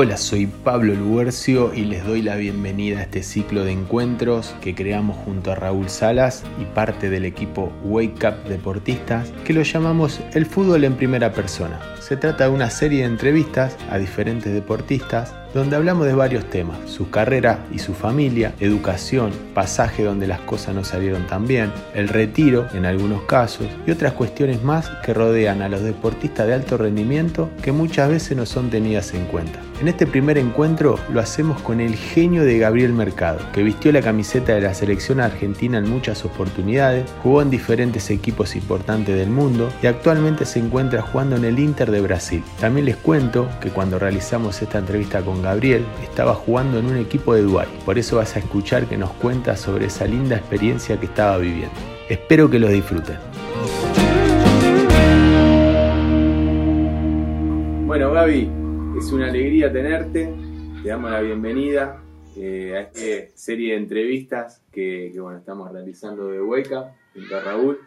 Hola, soy Pablo Luercio y les doy la bienvenida a este ciclo de encuentros que creamos junto a Raúl Salas y parte del equipo Wake Up Deportistas, que lo llamamos El fútbol en primera persona. Se trata de una serie de entrevistas a diferentes deportistas donde hablamos de varios temas, su carrera y su familia, educación, pasaje donde las cosas no salieron tan bien, el retiro en algunos casos y otras cuestiones más que rodean a los deportistas de alto rendimiento que muchas veces no son tenidas en cuenta. En este primer encuentro lo hacemos con el genio de Gabriel Mercado, que vistió la camiseta de la selección argentina en muchas oportunidades, jugó en diferentes equipos importantes del mundo y actualmente se encuentra jugando en el Inter de Brasil. También les cuento que cuando realizamos esta entrevista con Gabriel estaba jugando en un equipo de Dubái, por eso vas a escuchar que nos cuenta sobre esa linda experiencia que estaba viviendo. Espero que lo disfruten. Bueno, Gaby, es una alegría tenerte, te damos la bienvenida eh, a esta serie de entrevistas que, bueno, estamos realizando de Hueca junto a Raúl.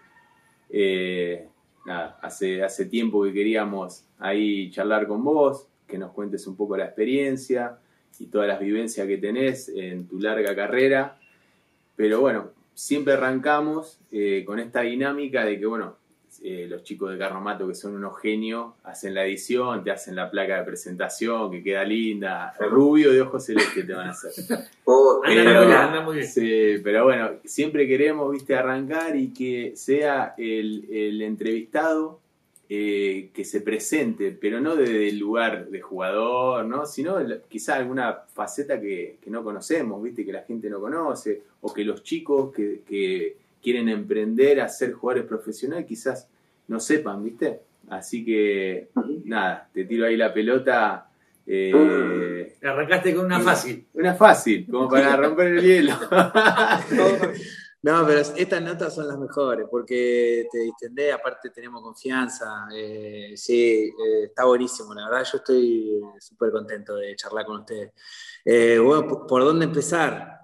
Eh, nada, hace, hace tiempo que queríamos ahí charlar con vos, que nos cuentes un poco la experiencia y todas las vivencias que tenés en tu larga carrera. Pero bueno, siempre arrancamos eh, con esta dinámica de que, bueno, eh, los chicos de Carromato, que son unos genios, hacen la edición, te hacen la placa de presentación, que queda linda. Rubio de ojos celeste te van a hacer. Oh, pero, muy bien. Sí, pero bueno, siempre queremos, viste, arrancar y que sea el, entrevistado eh, que se presente, pero no desde el lugar de jugador, ¿no? sino quizá alguna faceta que, no conocemos, ¿viste? que la gente no conoce, o que los chicos que, que quieren emprender a ser jugadores profesionales quizás no sepan, ¿viste? Así que, nada, te tiro ahí la pelota. Eh, Arrancaste con una fácil. Una fácil, como para romper el hielo. no, pero estas notas son las mejores porque te distendés, aparte tenemos confianza. Eh, sí, eh, está buenísimo, la verdad yo estoy súper contento de charlar con ustedes. bueno, ¿por dónde empezar?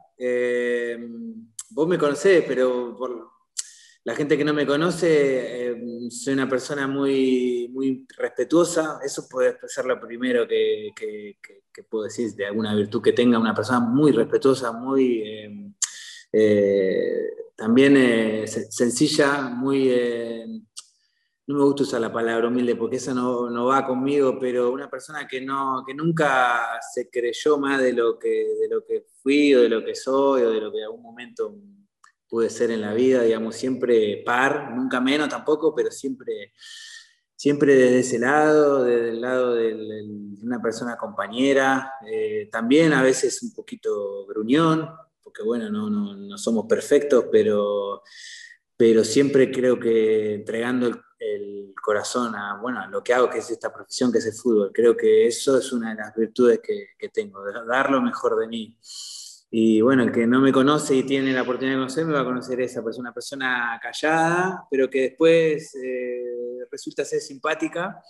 vos me conocés, pero por la gente que no me conoce, eh, soy una persona muy, muy respetuosa. Eso puede ser lo primero que, puedo decir de alguna virtud que tenga una persona muy respetuosa, muy eh, eh, también sencilla, muy no me gusta usar la palabra humilde porque esa no, no, va conmigo, pero una persona que, no, que nunca se creyó más de lo, que, de lo que fui o de lo que soy o de lo que en algún momento pude ser en la vida, digamos, siempre par, nunca menos tampoco, pero siempre, siempre desde ese lado, desde el lado de una persona compañera, eh, también a veces un poquito gruñón, porque bueno, no, no, somos perfectos, pero pero siempre creo que entregando el, corazón a, bueno, lo que hago, que es esta profesión, que es el fútbol, creo que eso es una de las virtudes que, que tengo, dar lo mejor de mí. Y bueno, el que no me conoce y tiene la oportunidad de conocerme va a conocer esa persona, una persona callada, pero que después eh, resulta ser simpática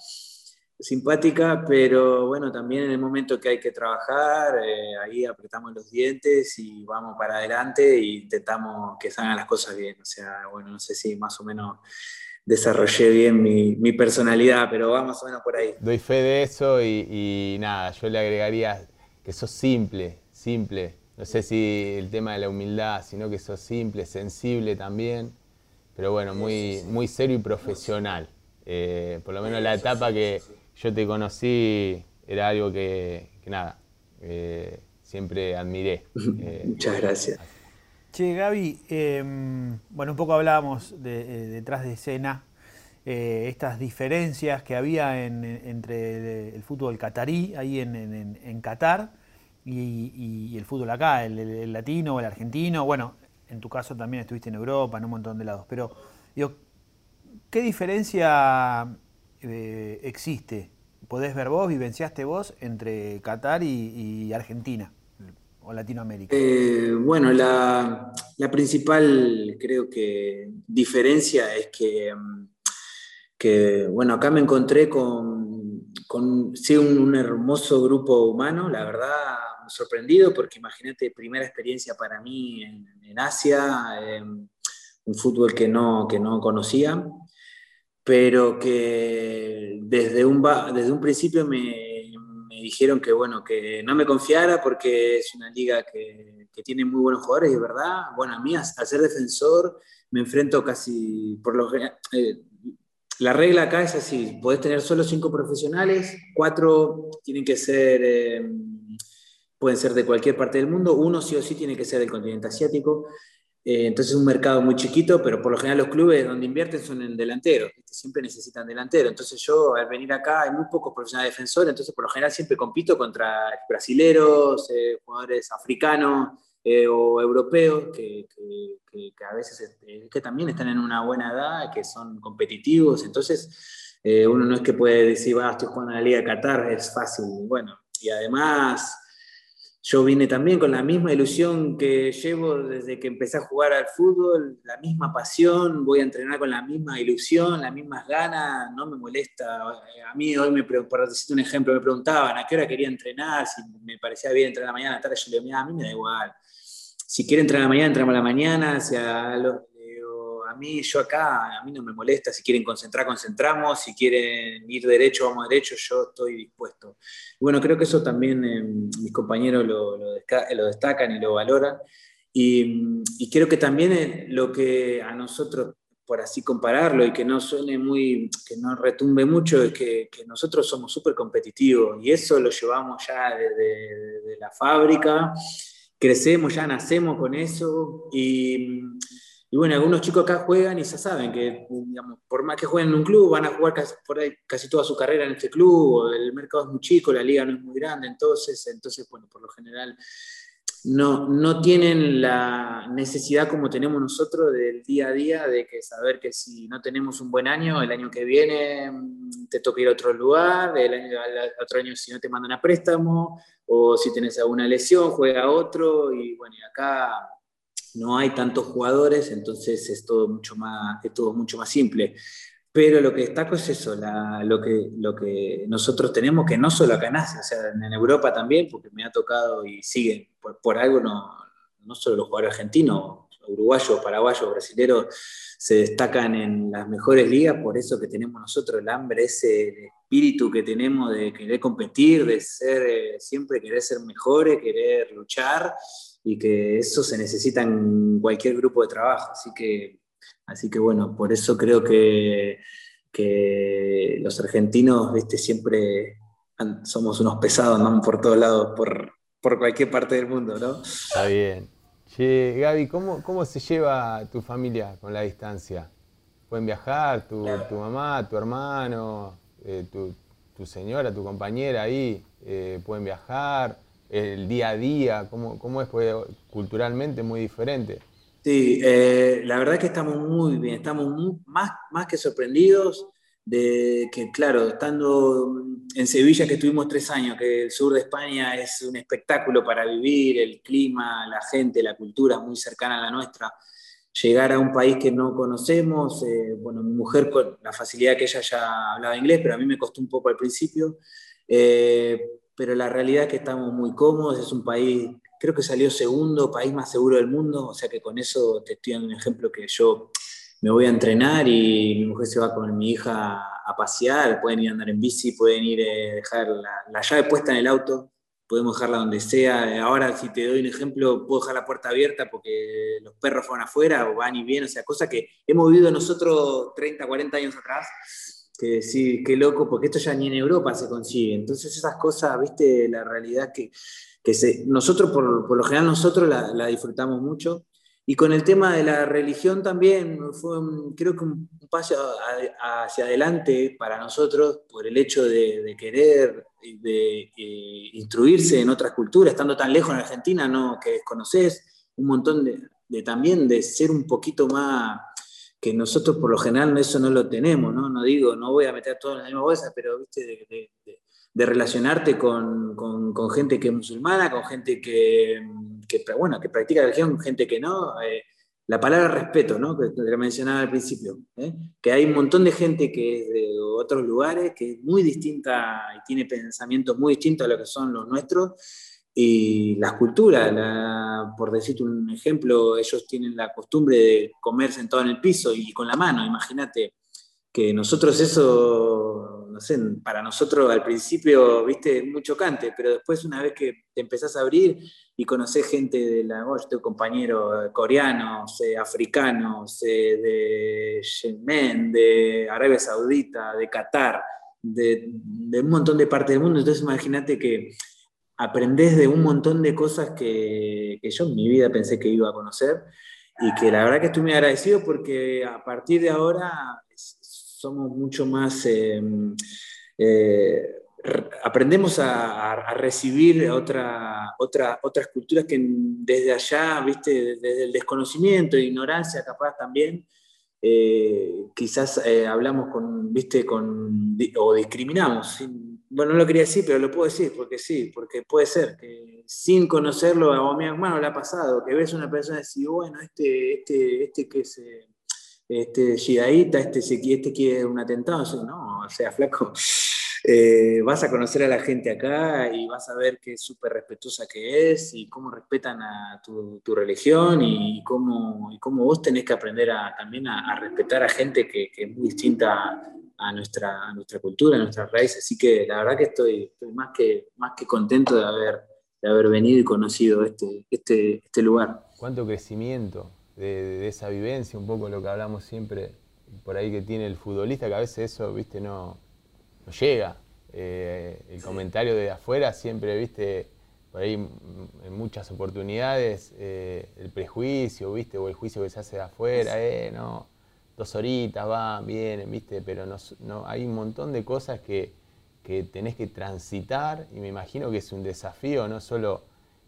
simpática, pero bueno, también en el momento que hay que trabajar, eh, ahí apretamos los dientes y vamos para adelante e intentamos que salgan las cosas bien. O sea, bueno, no sé si más o menos desarrollé bien mi, personalidad, pero va más o menos por ahí. Doy fe de eso y, nada, yo le agregaría que sos simple, simple. No sé si el tema de la humildad, sino que sos simple, sensible también, pero bueno, muy, muy serio y profesional. Eh, por lo menos la etapa que, yo te conocí era algo que, nada, eh, siempre admiré. Eh, Muchas gracias. Che, Gaby, em, bueno, un poco hablábamos de, eh, detrás de escena, estas diferencias que había entre el, fútbol catarí, ahí en, Qatar, y, el fútbol acá, el, latino, el argentino. Bueno, en tu caso también estuviste en Europa, en un montón de lados. Pero, digo, ¿qué diferencia eh, existe, podés ver vos, vivenciaste vos entre Qatar y, Argentina o Latinoamérica? Eh, bueno, la, principal creo que diferencia es que, mm, bueno, acá me encontré con, con un, hermoso grupo humano, la verdad sorprendido porque imagínate, primera experiencia para mí en, Asia, un fútbol que no, que no conocía pero que desde un, desde un principio me, dijeron que, bueno, que no me confiara porque es una liga que, que tiene muy buenos jugadores y verdad, bueno, a mí al ser defensor me enfrento casi, por lo eh, la regla acá es así, podés tener solo cinco profesionales, cuatro tienen que ser, eh, pueden ser de cualquier parte del mundo, uno sí o sí tiene que ser del continente asiático, eh, entonces es un mercado muy chiquito, pero por lo general los clubes donde invierten son en delanteros, siempre necesitan delantero. Entonces yo al venir acá hay muy pocos profesionales defensores, entonces por lo general siempre compito contra brasileros, eh, jugadores africanos eh, o europeos que, a veces que también están en una buena edad, que son competitivos. Entonces uno no es que puede decir, va, estoy jugando en la Liga de Qatar, es fácil. Bueno, y además yo vine también con la misma ilusión que llevo desde que empecé a jugar al fútbol, la misma pasión, voy a entrenar con la misma ilusión, las mismas ganas, no me molesta. A mí hoy, me, por decirte un ejemplo, me preguntaban a qué hora quería entrenar, si me parecía bien entrenar a la mañana, a la tarde, yo le digo, a mí me da igual. Si quiere entrenar a la mañana, entramos a la mañana, si a mí, yo acá, a mí no me molesta, si quieren concentrar, concentramos, si quieren ir derecho, vamos derecho, yo estoy dispuesto. Bueno, creo que eso también eh, mis compañeros lo, destacan y lo valoran. Y, creo que también eh, lo que a nosotros, por así compararlo y que no suene muy, que no retumbe mucho, es que, nosotros somos súper competitivos y eso lo llevamos ya desde la fábrica, crecemos, ya nacemos con eso y y bueno, algunos chicos acá juegan y ya saben que, digamos, por más que jueguen en un club, van a jugar casi, por casi toda su carrera en este club, el mercado es muy chico, la liga no es muy grande, entonces, entonces bueno, por lo general no, no tienen la necesidad como tenemos nosotros del día a día de que saber que si no tenemos un buen año, el año que viene mm, te toca ir a otro lugar, el año, otro año si no te mandan a préstamo, o si tenés alguna lesión, juega otro, y bueno, y acá no hay tantos jugadores, entonces es todo mucho más, es todo mucho más simple. Pero lo que destaco es eso, lo, que, lo que nosotros tenemos, que no solo acá sea, en Europa también, porque me ha tocado y sigue, por, algo no, no solo los jugadores argentinos, uruguayos, paraguayos, brasileños, se destacan en las mejores ligas, por eso que tenemos nosotros el hambre, ese espíritu que tenemos de querer competir, de ser, eh, siempre querer ser mejores, querer luchar, y que eso se necesita en cualquier grupo de trabajo. Así que, así que bueno, por eso creo que, que los argentinos ¿viste? siempre somos unos pesados, andamos por todos lados, por, por cualquier parte del mundo, ¿no? Está bien. Che, Gaby, ¿cómo, ¿cómo se lleva tu familia con la distancia? ¿Pueden viajar? ¿Tu, tu mamá, tu hermano, eh, tu, tu, señora, tu compañera ahí? Eh, ¿Pueden viajar? El día a día? ¿Cómo, cómo es? Pues, culturalmente muy diferente. Sí, eh, la verdad es que estamos muy bien, estamos más, más que sorprendidos de que, claro, estando en Sevilla, que estuvimos tres años, que el sur de España es un espectáculo para vivir, el clima, la gente, la cultura muy cercana a la nuestra, llegar a un país que no conocemos, eh, bueno, mi mujer con la facilidad que ella ya hablaba inglés, pero a mí me costó un poco al principio, eh, pero la realidad es que estamos muy cómodos, es un país, creo que salió segundo país más seguro del mundo, o sea que con eso te estoy dando un ejemplo que yo me voy a entrenar y mi mujer se va con mi hija a pasear, pueden ir a andar en bici, pueden ir a eh, dejar la, llave puesta en el auto, podemos dejarla donde sea. Ahora, si te doy un ejemplo, puedo dejar la puerta abierta porque los perros fueron afuera o van y vienen, o sea, cosa que hemos vivido nosotros 30, 40 años atrás que sí, qué loco, porque esto ya ni en Europa se consigue. Entonces esas cosas, viste, la realidad que, que se, nosotros, por, por, lo general, nosotros la, disfrutamos mucho. Y con el tema de la religión también fue, creo que un, paso hacia adelante para nosotros por el hecho de, de querer de, eh, instruirse en otras culturas, estando tan lejos en Argentina, ¿no? que desconoces un montón de también de ser un poquito más que nosotros por lo general eso no lo tenemos, ¿no? No digo, no voy a meter todo en la misma bolsa, pero viste, de, de, relacionarte con, con, gente que es musulmana, con gente que, que, bueno, que practica religión, gente que no. Eh, la palabra respeto, ¿no? que, que mencionaba al principio, ¿eh? que hay un montón de gente que es de otros lugares, que es muy distinta y tiene pensamientos muy distintos a lo que son los nuestros, y las culturas, por decirte un ejemplo, ellos tienen la costumbre de comer sentado en el piso y con la mano, imagínate. Que nosotros eso no sé, para nosotros al principio, viste, es muy chocante, pero después una vez que te empezás a abrir y conocés gente de la, oh, yo tengo compañeros coreanos, eh, africanos, eh, de Yemen, de Arabia Saudita, de Qatar, de, un montón de partes del mundo, entonces imagínate que aprendés de un montón de cosas que, yo en mi vida pensé que iba a conocer y que la verdad que estoy muy agradecido porque a partir de ahora somos mucho más, eh, eh, aprendemos a, recibir otra, otra, otras culturas que desde allá, viste, desde el desconocimiento, ignorancia capaz también, eh, quizás hablamos con, viste, con, o discriminamos. Bueno, no lo quería decir, pero lo puedo decir, porque sí, porque puede ser que sin conocerlo a mi hermano le ha pasado, que ves a una persona y decís, bueno, este, este, este que es este Shidaíta, este, este quiere un atentado, no, o sea, flaco, eh, vas a conocer a la gente acá y vas a ver qué súper respetuosa que es y cómo respetan a tu, religión y cómo, cómo vos tenés que aprender a, también a, respetar a gente que, es muy distinta a nuestra, nuestra cultura, a nuestras raíces. Así que la verdad que estoy, más, que, más que contento de haber, de haber venido y conocido este, este, este lugar. ¿Cuánto crecimiento? de, esa vivencia, un poco lo que hablamos siempre por ahí que tiene el futbolista, que a veces eso, viste, no, no llega. Eh, el comentario de afuera siempre, viste, por ahí en muchas oportunidades, eh, el prejuicio, viste, o el juicio que se hace de afuera, eh, no, dos horitas van, vienen, viste, pero no, no, hay un montón de cosas que, que tenés que transitar y me imagino que es un desafío no solo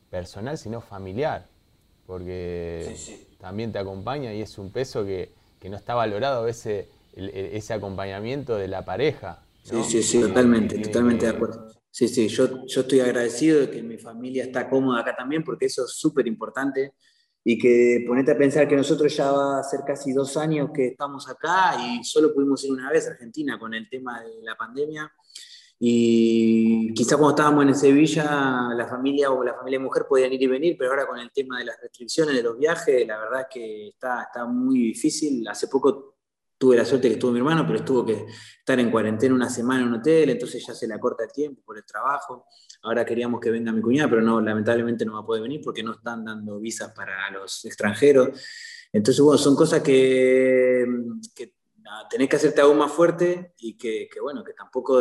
personal, sino familiar porque también te acompaña y es un peso que, no está valorado a veces ese acompañamiento de la pareja. Sí, sí, sí, totalmente, totalmente de acuerdo. Sí, sí, yo, yo estoy agradecido de que mi familia está cómoda acá también, porque eso es súper importante. Y que ponete a pensar que nosotros ya va a ser casi dos años que estamos acá y solo pudimos ir una vez a Argentina con el tema de la pandemia. Y quizá cuando estábamos en Sevilla, la familia o la familia mujer podían ir y venir, pero ahora con el tema de las restricciones de los viajes, la verdad es que está, está muy difícil. Hace poco tuve la suerte que estuvo mi hermano, pero estuvo que estar en cuarentena una semana en un hotel, entonces ya se le acorta el tiempo por el trabajo. Ahora queríamos que venga mi cuñada, pero no, lamentablemente no va a poder venir porque no están dando visas para los extranjeros. Entonces, bueno, son cosas que, que tenés que hacerte aún más fuerte y que, bueno, que tampoco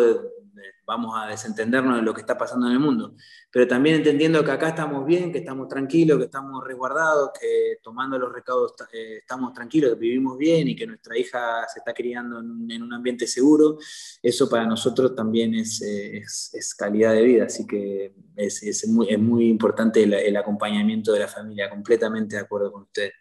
vamos a desentendernos de lo que está pasando en el mundo, pero también entendiendo que acá estamos bien, que estamos tranquilos, que estamos resguardados, que tomando los recaudos eh, estamos tranquilos, que vivimos bien y que nuestra hija se está criando en, un ambiente seguro, eso para nosotros también es, eh, es, calidad de vida, así que es, es muy, muy, importante el, el acompañamiento de la familia, completamente de acuerdo con ustedes.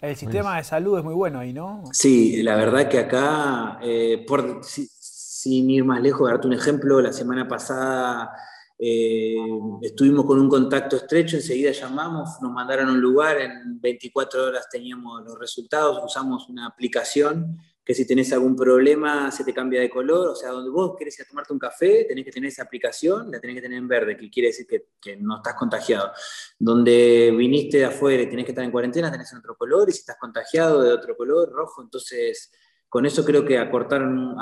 El sistema de salud es muy bueno ahí, ¿no? Sí, la verdad que acá, eh, por, sin ir más lejos, darte un ejemplo, la semana pasada eh, estuvimos con un contacto estrecho, enseguida llamamos, nos mandaron a un lugar, en 24 horas teníamos los resultados, usamos una aplicación que si tenés algún problema se te cambia de color, o sea, donde vos querés ir a tomarte un café, tenés que tener esa aplicación, la tenés que tener en verde, que quiere decir que, no estás contagiado. Donde viniste de afuera y tenés que estar en cuarentena, tenés en otro color, y si estás contagiado de otro color, rojo, entonces con eso creo que acortaron,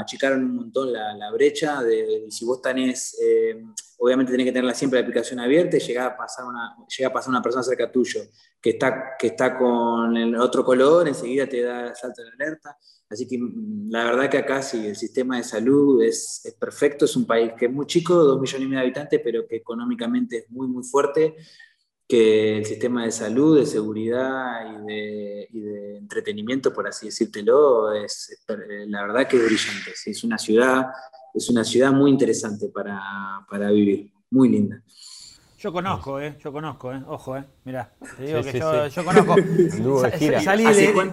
achicaron un montón la, brecha de, si vos tenés, eh, obviamente tenés que tenerla siempre la aplicación abierta y llega a pasar una, llega a pasar una persona cerca tuyo que está, que está con el otro color, enseguida te da salto de alerta. Así que mm, la verdad que acá sí, el sistema de salud es, es perfecto, es un país que es muy chico, dos millones y medio de habitantes, pero que económicamente es muy, muy fuerte que el sistema de salud, de seguridad y de, entretenimiento, por así decírtelo, es, la verdad que es brillante. Es una ciudad, es una ciudad muy interesante para, para vivir, muy linda. Yo conozco, ¿eh? Yo conozco, ¿eh? Ojo, ¿eh? Mirá, te digo que yo, yo, conozco. salí de,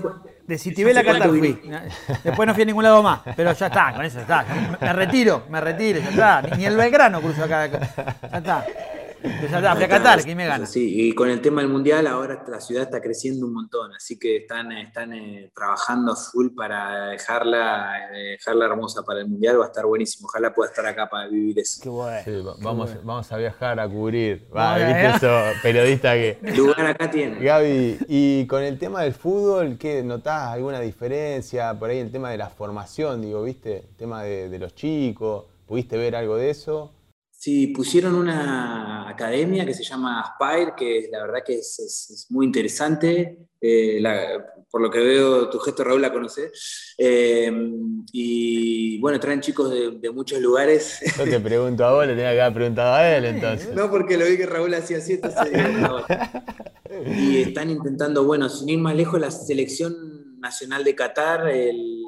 de Citibela a fui. Después no fui a ningún lado más, pero ya está, con eso está. Me retiro, me retiro, ya está. Ni el Belgrano cruzo acá. Ya está. a Qatar, ¿quién me gana? Sí, y con el tema del mundial, ahora la ciudad está creciendo un montón, así que están, están eh, trabajando full para dejarla, eh, dejarla hermosa para el mundial, va a estar buenísimo. Ojalá pueda estar acá para vivir eso. Qué bueno. vamos, vamos a viajar a cubrir. Va, ¿viste eso? Periodista que. Lugar acá tiene. Gaby, y con el tema del fútbol, ¿qué notás alguna diferencia? Por ahí el tema de la formación, digo, ¿viste? El tema de, de los chicos. ¿Pudiste ver algo de eso? Sí, pusieron una academia que se llama Aspire, que la verdad que es, muy interesante. Eh, por lo que veo, tu gesto Raúl la conoce. Eh, y bueno, traen chicos de, muchos lugares. Yo te pregunto a vos, le tenía que haber preguntado a él entonces. No, porque lo vi que Raúl hacía así, entonces. y están intentando, bueno, sin ir más lejos, la selección nacional de Qatar, el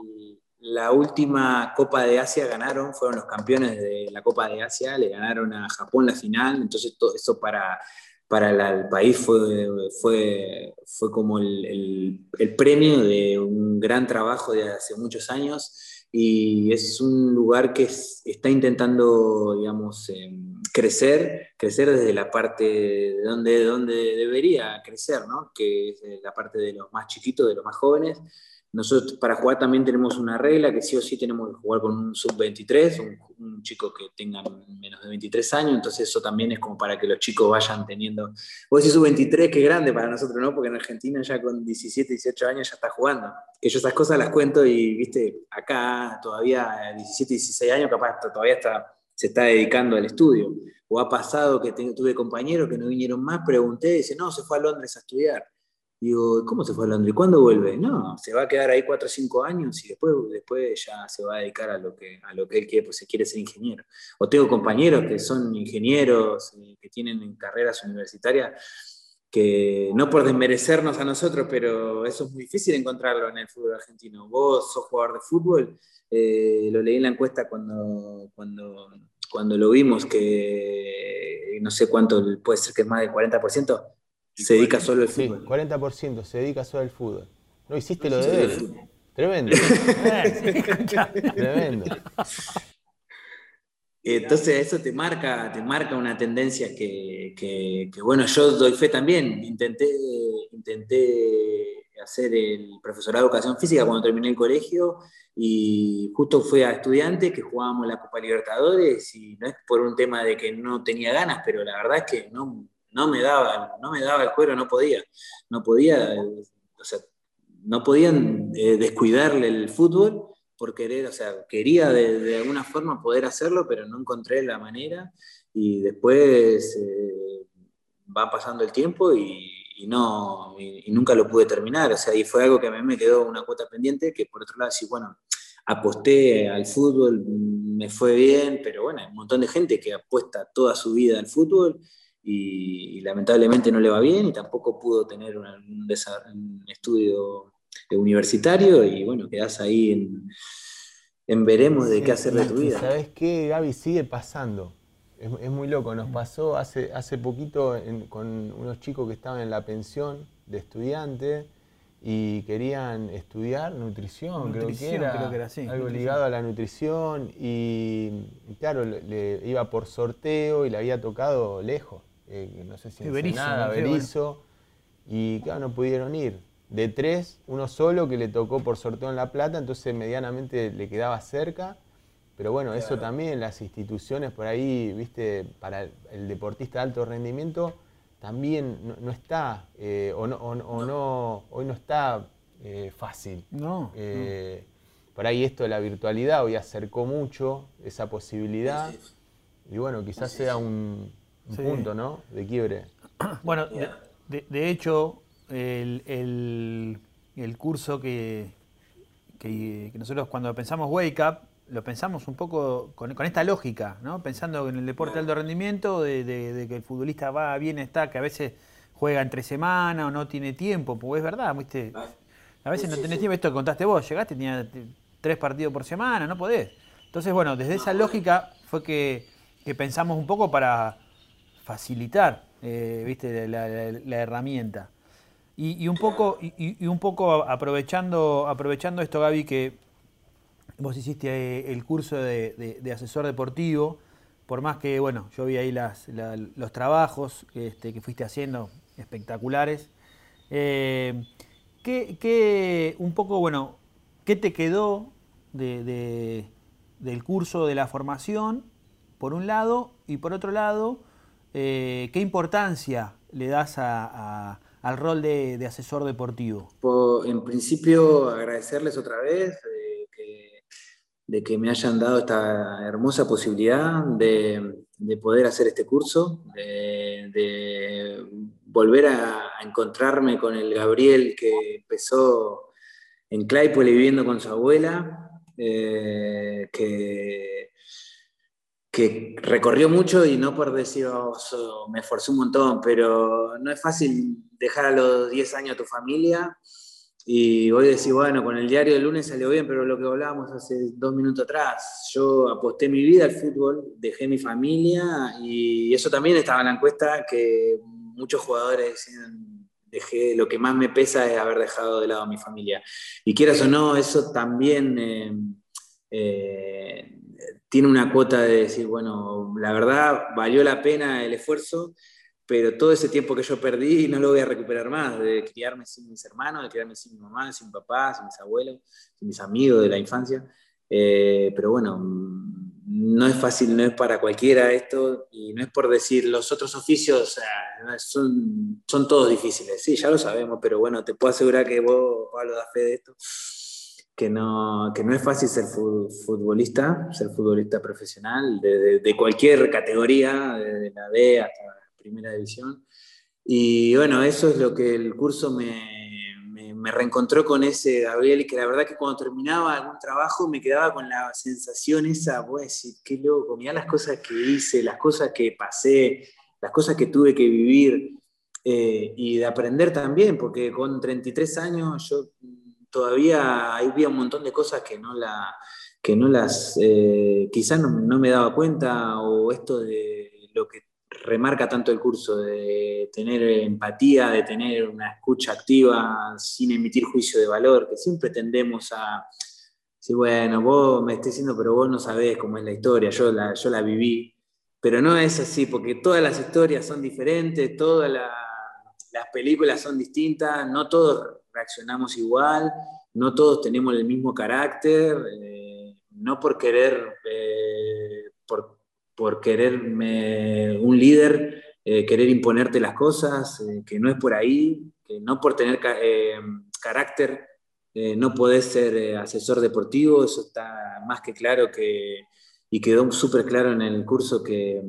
la última Copa de Asia ganaron, fueron los campeones de la Copa de Asia, le ganaron a Japón la final, entonces todo eso para, para el país fue, fue, fue como el, premio de un gran trabajo de hace muchos años y es un lugar que está intentando, digamos, em, crecer, crecer desde la parte de donde, donde debería crecer, ¿no? que es la parte de los más chiquitos, de los más jóvenes nosotros para jugar también tenemos una regla que sí o sí tenemos que jugar con un sub-23, un, chico que tenga menos de 23 años, entonces eso también es como para que los chicos vayan teniendo... Vos decís sub-23, qué grande para nosotros, ¿no? Porque en Argentina ya con 17, 18 años ya está jugando. Que yo esas cosas las cuento y, viste, acá todavía 17, 16 años capaz todavía está, se está dedicando al estudio. O ha pasado que tuve compañeros que no vinieron más, pregunté, dice, no, se fue a Londres a estudiar. Digo, ¿cómo se fue a Londres? ¿Cuándo vuelve? No, se va a quedar ahí cuatro o cinco años y después, después ya se va a dedicar a lo que, a lo que él quiere, pues se quiere ser ingeniero. O tengo compañeros que son ingenieros, eh, que tienen carreras universitarias, que no por desmerecernos a nosotros, pero eso es muy difícil encontrarlo en el fútbol argentino. Vos sos jugador de fútbol, eh, lo leí en la encuesta cuando, cuando, cuando lo vimos, que no sé cuánto, puede ser que es más del 40%, se dedica solo al fútbol. Sí, 40% se dedica solo al fútbol. No hiciste lo de él. Tremendo. Tremendo. Entonces eso te marca, te marca una tendencia que, bueno, yo doy fe también. Intenté, intenté hacer el profesorado de educación física cuando terminé el colegio y justo fue a estudiantes que jugábamos la Copa Libertadores y no es por un tema de que no tenía ganas, pero la verdad es que no, no me daba, no me daba el cuero, no podía, no podía, o sea, no podían eh, descuidarle el fútbol por querer, o sea, quería de, alguna forma poder hacerlo, pero no encontré la manera. Y después eh, va pasando el tiempo y, no, y, nunca lo pude terminar, o sea, y fue algo que a mí me quedó una cuota pendiente, que por otro lado, sí, bueno, aposté al fútbol, me fue bien, pero bueno, hay un montón de gente que apuesta toda su vida al fútbol y, lamentablemente no le va bien y tampoco pudo tener un, estudio universitario y bueno, quedás ahí en, veremos de qué hacer de tu vida. ¿Sabes qué, Gaby? Sigue pasando. Es, muy loco. Nos pasó hace, hace poquito con unos chicos que estaban en la pensión de estudiantes y querían estudiar nutrición, creo, que era, algo ligado a la nutrición y, claro, le, iba por sorteo y le había tocado lejos. Eh, no sé si en nada, Berizo, y claro, no pudieron ir. De tres, uno solo que le tocó por sorteo en La Plata, entonces medianamente le quedaba cerca. Pero bueno, eso también, las instituciones por ahí, viste, para el, deportista de alto rendimiento, también no, está, eh, o, no, no, hoy no está eh, fácil. No, Por ahí esto de la virtualidad hoy acercó mucho esa posibilidad. Y bueno, quizás sea un, un punto, ¿no? De quiebre. Bueno, de, hecho, el, curso que, que, nosotros cuando pensamos Wake Up, lo pensamos un poco con, esta lógica, ¿no? Pensando en el deporte de alto rendimiento, de, que el futbolista va, bien, está, que a veces juega entre semana o no tiene tiempo, pues es verdad, ¿viste? A veces no tenés tiempo, esto que contaste vos, llegaste, tenía tres partidos por semana, no podés. Entonces, bueno, desde esa lógica fue que pensamos un poco para, facilitar eh, ¿viste? La, herramienta. Y, un poco, y, un poco aprovechando, aprovechando esto, Gaby, que vos hiciste eh, el curso de, asesor deportivo, por más que, bueno, yo vi ahí los trabajos este, que fuiste haciendo espectaculares. Eh, ¿qué, un poco, bueno, qué te quedó del curso de la formación, por un lado, y por otro lado, eh, qué importancia le das al rol de, asesor deportivo? en principio, agradecerles otra vez de que me hayan dado esta hermosa posibilidad de, poder hacer este curso, de, volver a, encontrarme con el Gabriel que empezó en Claypole viviendo con su abuela, eh, que, que recorrió mucho y no por decir, oh, me esforcé un montón, pero no es fácil dejar a los 10 años a tu familia y voy a decir, bueno, con el diario del lunes salió bien, pero lo que hablábamos hace dos minutos atrás, yo aposté mi vida al fútbol, dejé mi familia y eso también estaba en la encuesta que muchos jugadores decían, dejé, lo que más me pesa es haber dejado de lado a mi familia. Y quieras o no, eso también eh, eh, tiene una cuota de decir, bueno, la verdad valió la pena el esfuerzo pero todo ese tiempo que yo perdí no lo voy a recuperar más, de criarme sin mis hermanos, de criarme sin mi mamá, sin mi papá, sin mis abuelos, sin mis amigos de la infancia. Eh, pero bueno, no es fácil, no es para cualquiera esto, y no es por decir los otros oficios son, son todos difíciles, sí, ya lo sabemos, pero bueno, te puedo asegurar que vos, Pablo, das fe de esto, que no, que no es fácil ser futbolista, ser futbolista profesional, de, cualquier categoría, desde la B hasta primera división. Y bueno, eso es lo que el curso me, me, reencontró con ese Gabriel, y que la verdad que cuando terminaba algún trabajo me quedaba con la sensación esa, voy a decir, qué loco, mirá las cosas que hice, las cosas que pasé, las cosas que tuve que vivir, eh, y de aprender también, porque con 33 años yo todavía había un montón de cosas que no, la, que no las, eh, quizás no, no, me daba cuenta, o esto de lo que remarca tanto el curso de tener empatía, de tener una escucha activa sin emitir juicio de valor, que siempre tendemos a decir, bueno, vos me estás diciendo, pero vos no sabés cómo es la historia, yo la, yo la viví. Pero no es así, porque todas las historias son diferentes, todas las películas son distintas, no todos reaccionamos igual, no todos tenemos el mismo carácter, eh, no por querer, eh, por, por quererme un líder, eh, querer imponerte las cosas, que no es por ahí, que no por tener carácter no podés ser asesor deportivo, eso está más que claro que, y quedó súper claro en el curso que,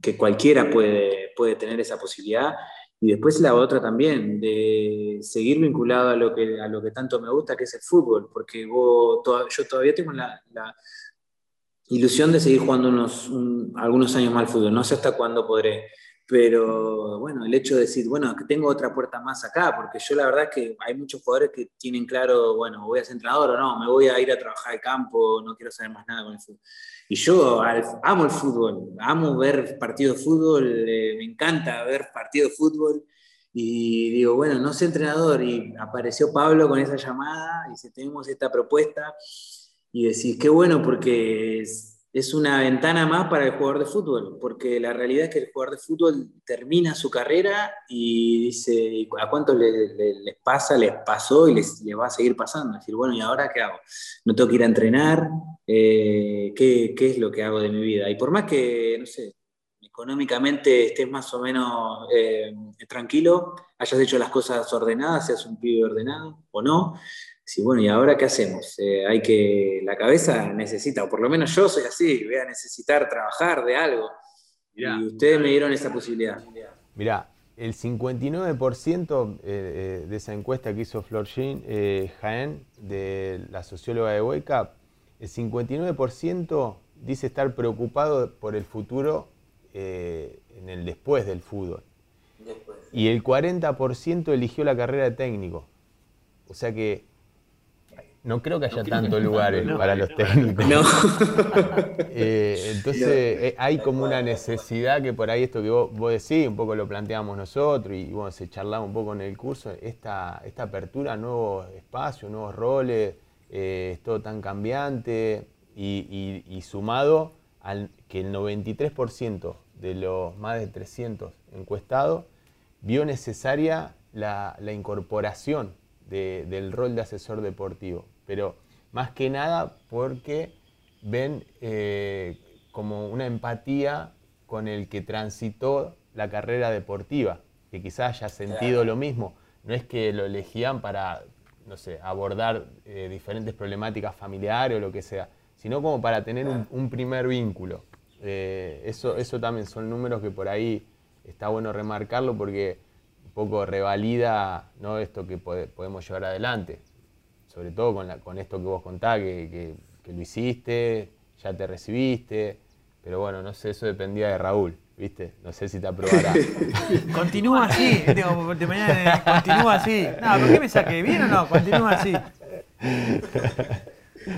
que, cualquiera puede, puede tener esa posibilidad. Y después la otra también, de seguir vinculado a lo que, a lo que tanto me gusta, que es el fútbol, porque vos, yo todavía tengo la ilusión de seguir jugando unos, algunos años más al fútbol. No sé hasta cuándo podré. Pero bueno, el hecho de decir, bueno, que tengo otra puerta más acá, porque yo la verdad es que hay muchos jugadores que tienen claro, bueno, voy a ser entrenador o no, me voy a ir a trabajar al campo, no quiero saber más nada con el fútbol. Y yo amo el fútbol, amo ver partidos de fútbol, eh, me encanta ver partidos de fútbol. Y digo, bueno, no sé entrenador. Y apareció Pablo con esa llamada y dice, tenemos esta propuesta y decís, qué bueno porque una ventana más para el jugador de fútbol, porque la realidad es que el jugador de fútbol termina su carrera y dice, ¿a cuántos les pasa? Les pasó y les, va a seguir pasando. Es decir, bueno, ¿y ahora qué hago? No tengo que ir a entrenar, eh, ¿qué, es lo que hago de mi vida? Y por más que, no sé, económicamente estés más o menos eh, tranquilo, hayas hecho las cosas ordenadas, seas un pibe ordenado o no, Sí, bueno, ¿y ahora qué hacemos? Eh, hay que, la cabeza necesita, o por lo menos yo soy así, voy a necesitar trabajar de algo. y ustedes me dieron esa posibilidad. Mirá, el 59% eh, eh, de esa encuesta que hizo Flor eh, Jaén, de la socióloga de Wake Up, el 59% dice estar preocupado por el futuro en el después del fútbol. Y el 40% eligió la carrera de técnico. O sea que no creo que haya tantos lugares para los técnicos. No. Eh, entonces eh, hay como una necesidad que por ahí esto que vos, decís, un poco lo planteamos nosotros y bueno, se charlaba un poco en el curso, esta, esta apertura a nuevos espacios, nuevos roles, eh, es todo tan cambiante y, sumado al que el 93% de los más de 300 encuestados vio necesaria la, incorporación del rol de asesor deportivo, pero más que nada porque ven eh, como una empatía con el que transitó la carrera deportiva, que quizás haya sentido lo mismo. No es que lo elegían para, no sé, abordar eh, diferentes problemáticas familiares o lo que sea, sino como para tener un, primer vínculo. Eh, eso, eso también son números que por ahí está bueno remarcarlo porque un poco revalida ¿no? esto que podemos llevar adelante, sobre todo con, con esto que vos contás, que, que, lo hiciste, ya te recibiste, pero bueno, no sé, eso dependía de Raúl. ¿Viste? No sé si te aprobará. continúa así, de mañana, continúa así. No, ¿por qué me saqué? ¿Bien o no? Continúa así.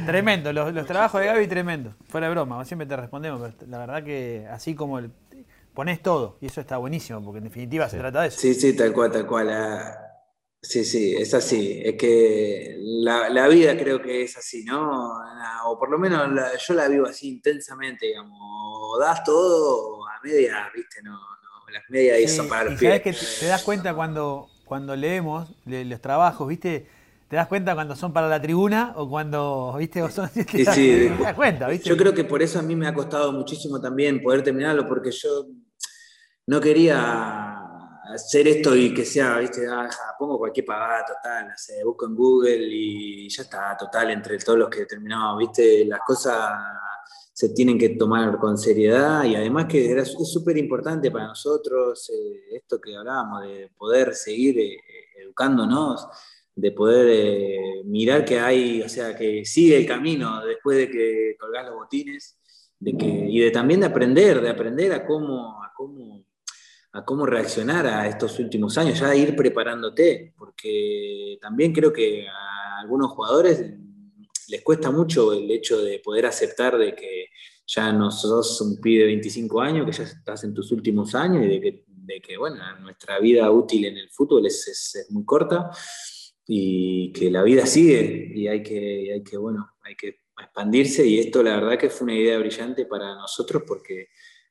Tremendo, los, trabajos de Gaby tremendo. Fuera de broma, siempre te respondemos, pero la verdad que así como el, pones todo, y eso está buenísimo, porque en definitiva se trata de eso. Sí, sí, tal cual, tal cual. Ah, sí, sí, es así. Es que la, vida creo que es así, ¿no? O por lo menos yo la vivo así intensamente, digamos. O das todo a media, ¿viste? No, no las medias sí, son para los y Sabes que te das cuenta cuando, cuando leemos los trabajos, ¿viste? te das cuenta cuando son para la tribuna o cuando, viste, o son, te, das, cuenta, ¿viste? Yo creo que por eso a mí me ha costado muchísimo también poder terminarlo, porque yo no quería hacer esto y que sea, viste, ah, pongo cualquier pagada total, no busco en Google y ya está, total, entre todos los que terminamos, viste, las cosas se tienen que tomar con seriedad y además que es súper importante para nosotros eh, esto que hablábamos de poder seguir eh, educándonos de poder eh, mirar que hay, o sea, que sigue el camino después de que colgás los botines, de que, y de también de aprender, de aprender a cómo, a cómo reaccionar a estos últimos años, ya ir preparándote, porque también creo que a algunos jugadores les cuesta mucho el hecho de poder aceptar de que ya no sos un pibe de 25 años, que ya estás en tus últimos años y de que, de que bueno, nuestra vida útil en el fútbol es, es muy corta y que la vida sigue y hay que, hay que, bueno, hay que expandirse y esto la verdad que fue una idea brillante para nosotros porque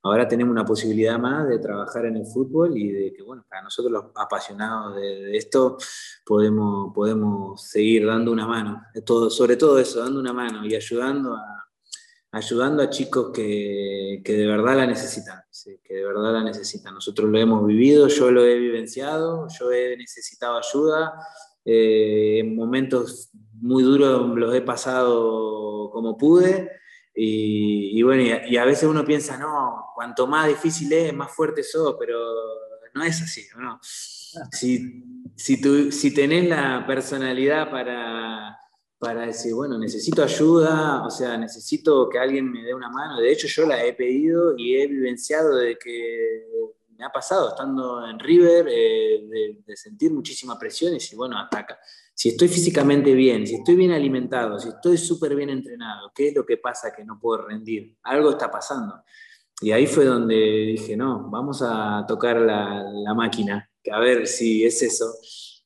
ahora tenemos una posibilidad más de trabajar en el fútbol y de que, bueno, para nosotros los apasionados de, esto podemos, podemos seguir dando una mano, todo, sobre todo eso, dando una mano y ayudando a, ayudando a chicos que, que de verdad la necesitan, que de verdad la necesitan. Nosotros lo hemos vivido, yo lo he vivenciado, yo he necesitado ayuda, eh, en momentos muy duros los he pasado como pude. Y, bueno, y a, veces uno piensa, no, cuanto más difícil es, más fuerte sos, pero no es así, ¿no? Si, si, tú, si tenés la personalidad para, para decir, bueno, necesito ayuda, o sea, necesito que alguien me dé una mano. De hecho, yo la he pedido y he vivenciado de que me ha pasado estando en River, eh, de, sentir muchísima presión y si, bueno, ataca. Si estoy físicamente bien, si estoy bien alimentado, si estoy súper bien entrenado, ¿qué es lo que pasa que no puedo rendir? Algo está pasando. Y ahí fue donde dije, no, vamos a tocar la, la máquina, a ver si es eso.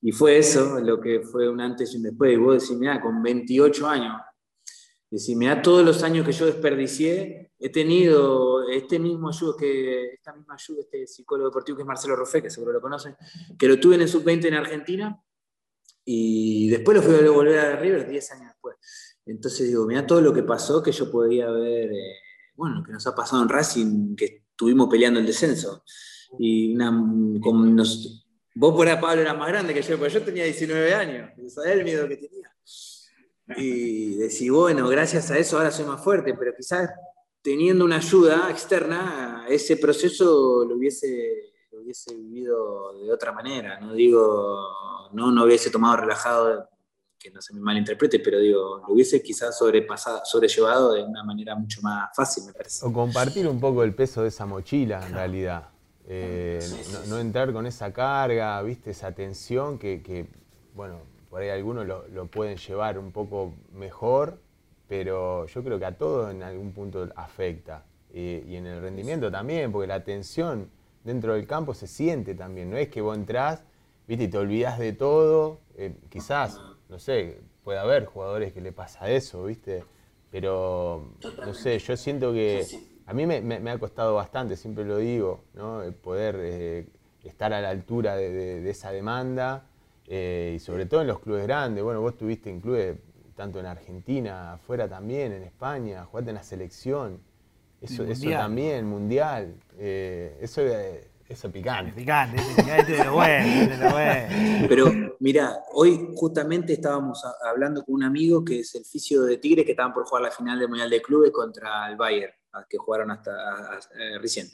Y fue eso lo que fue un antes y un después. Y vos decís, mira, con 28 años, decís, mira todos los años que yo desperdicié he tenido este mismo ayudo que, esta misma ayuda, este psicólogo deportivo que es Marcelo Rofe, que seguro lo conocen, que lo tuve en el sub-20 en Argentina y después lo fui a volver a River 10 años después. Entonces digo, mira todo lo que pasó que yo podía ver, eh, bueno, lo que nos ha pasado en Racing, que estuvimos peleando el descenso. Y una, vos por ahí, Pablo, eras más grande que yo, pero yo tenía 19 años, sabés el miedo que tenía. Y decir, bueno, gracias a eso ahora soy más fuerte, pero quizás teniendo una ayuda externa, ese proceso lo hubiese, hubiese vivido de otra manera. No digo, no, no hubiese tomado relajado, que no se me malinterprete, pero digo, lo hubiese quizás sobrepasado, sobrellevado de una manera mucho más fácil, me parece. O compartir un poco el peso de esa mochila, en realidad. Eh, no, entrar con esa carga, viste, esa tensión que, bueno, por ahí algunos lo, lo pueden llevar un poco mejor pero yo creo que a todos en algún punto afecta. y en el rendimiento también, porque la tensión dentro del campo se siente también. No es que vos entrás, viste, y te olvidás de todo. Eh, quizás, no sé, puede haber jugadores que le pasa eso, viste. Pero, no sé, yo siento que a mí me, ha costado bastante, siempre lo digo, ¿no? poder eh, estar a la altura de, esa demanda y sobre todo en los clubes grandes. Bueno, vos tuviste en clubes tanto en Argentina, afuera también, en España, jugaste en la selección. Eso, eso también, mundial. eso eso picante. Picante, picante de lo bueno, de lo bueno. Pero mira, hoy justamente estábamos hablando con un amigo que es el fisio de Tigres que estaban por jugar la final del Mundial de Clubes contra el Bayern, que jugaron hasta eh, recién.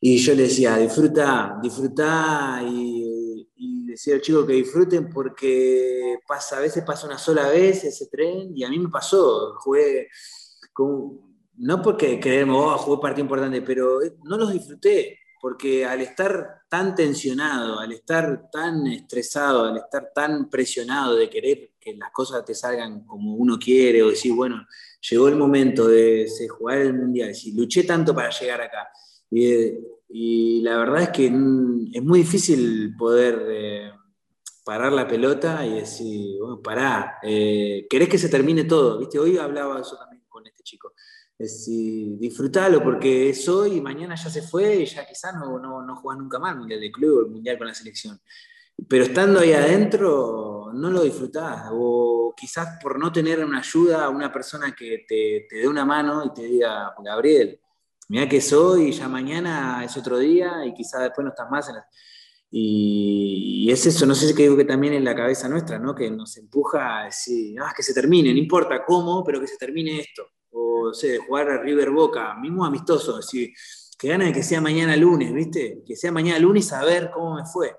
Y yo le decía, disfruta, disfruta y, decía al chico que disfruten porque pasa, a veces pasa una sola vez ese tren y a mí me pasó, jugué con, no porque creemos, oh, jugué parte importante, pero no los disfruté porque al estar tan tensionado, al estar tan estresado, al estar tan presionado de querer que las cosas te salgan como uno quiere, o decir, bueno, llegó el momento de, jugar el mundial, si luché tanto para llegar acá. Y, la verdad es que es muy difícil poder eh, parar la pelota y decir, bueno, pará, eh, querés que se termine todo, ¿viste? Hoy hablaba eso también con este chico es decir, disfrutalo porque es hoy y mañana ya se fue y ya quizás no, no, no jugás nunca más el Mundial de Club, el Mundial con la selección. Pero estando ahí adentro, no lo disfrutás. O quizás por no tener una ayuda, una persona que te, te dé una mano y te diga, Gabriel, mira que soy ya mañana es otro día y quizás después no estás más en y, y, es eso, no sé si digo que también en la cabeza nuestra, ¿no? Que nos empuja a decir, ah, que se termine, no importa cómo, pero que se termine esto o sé, de jugar a River Boca, mismo amistoso, decir, que gana de que sea mañana lunes, ¿viste? Que sea mañana lunes saber cómo me fue.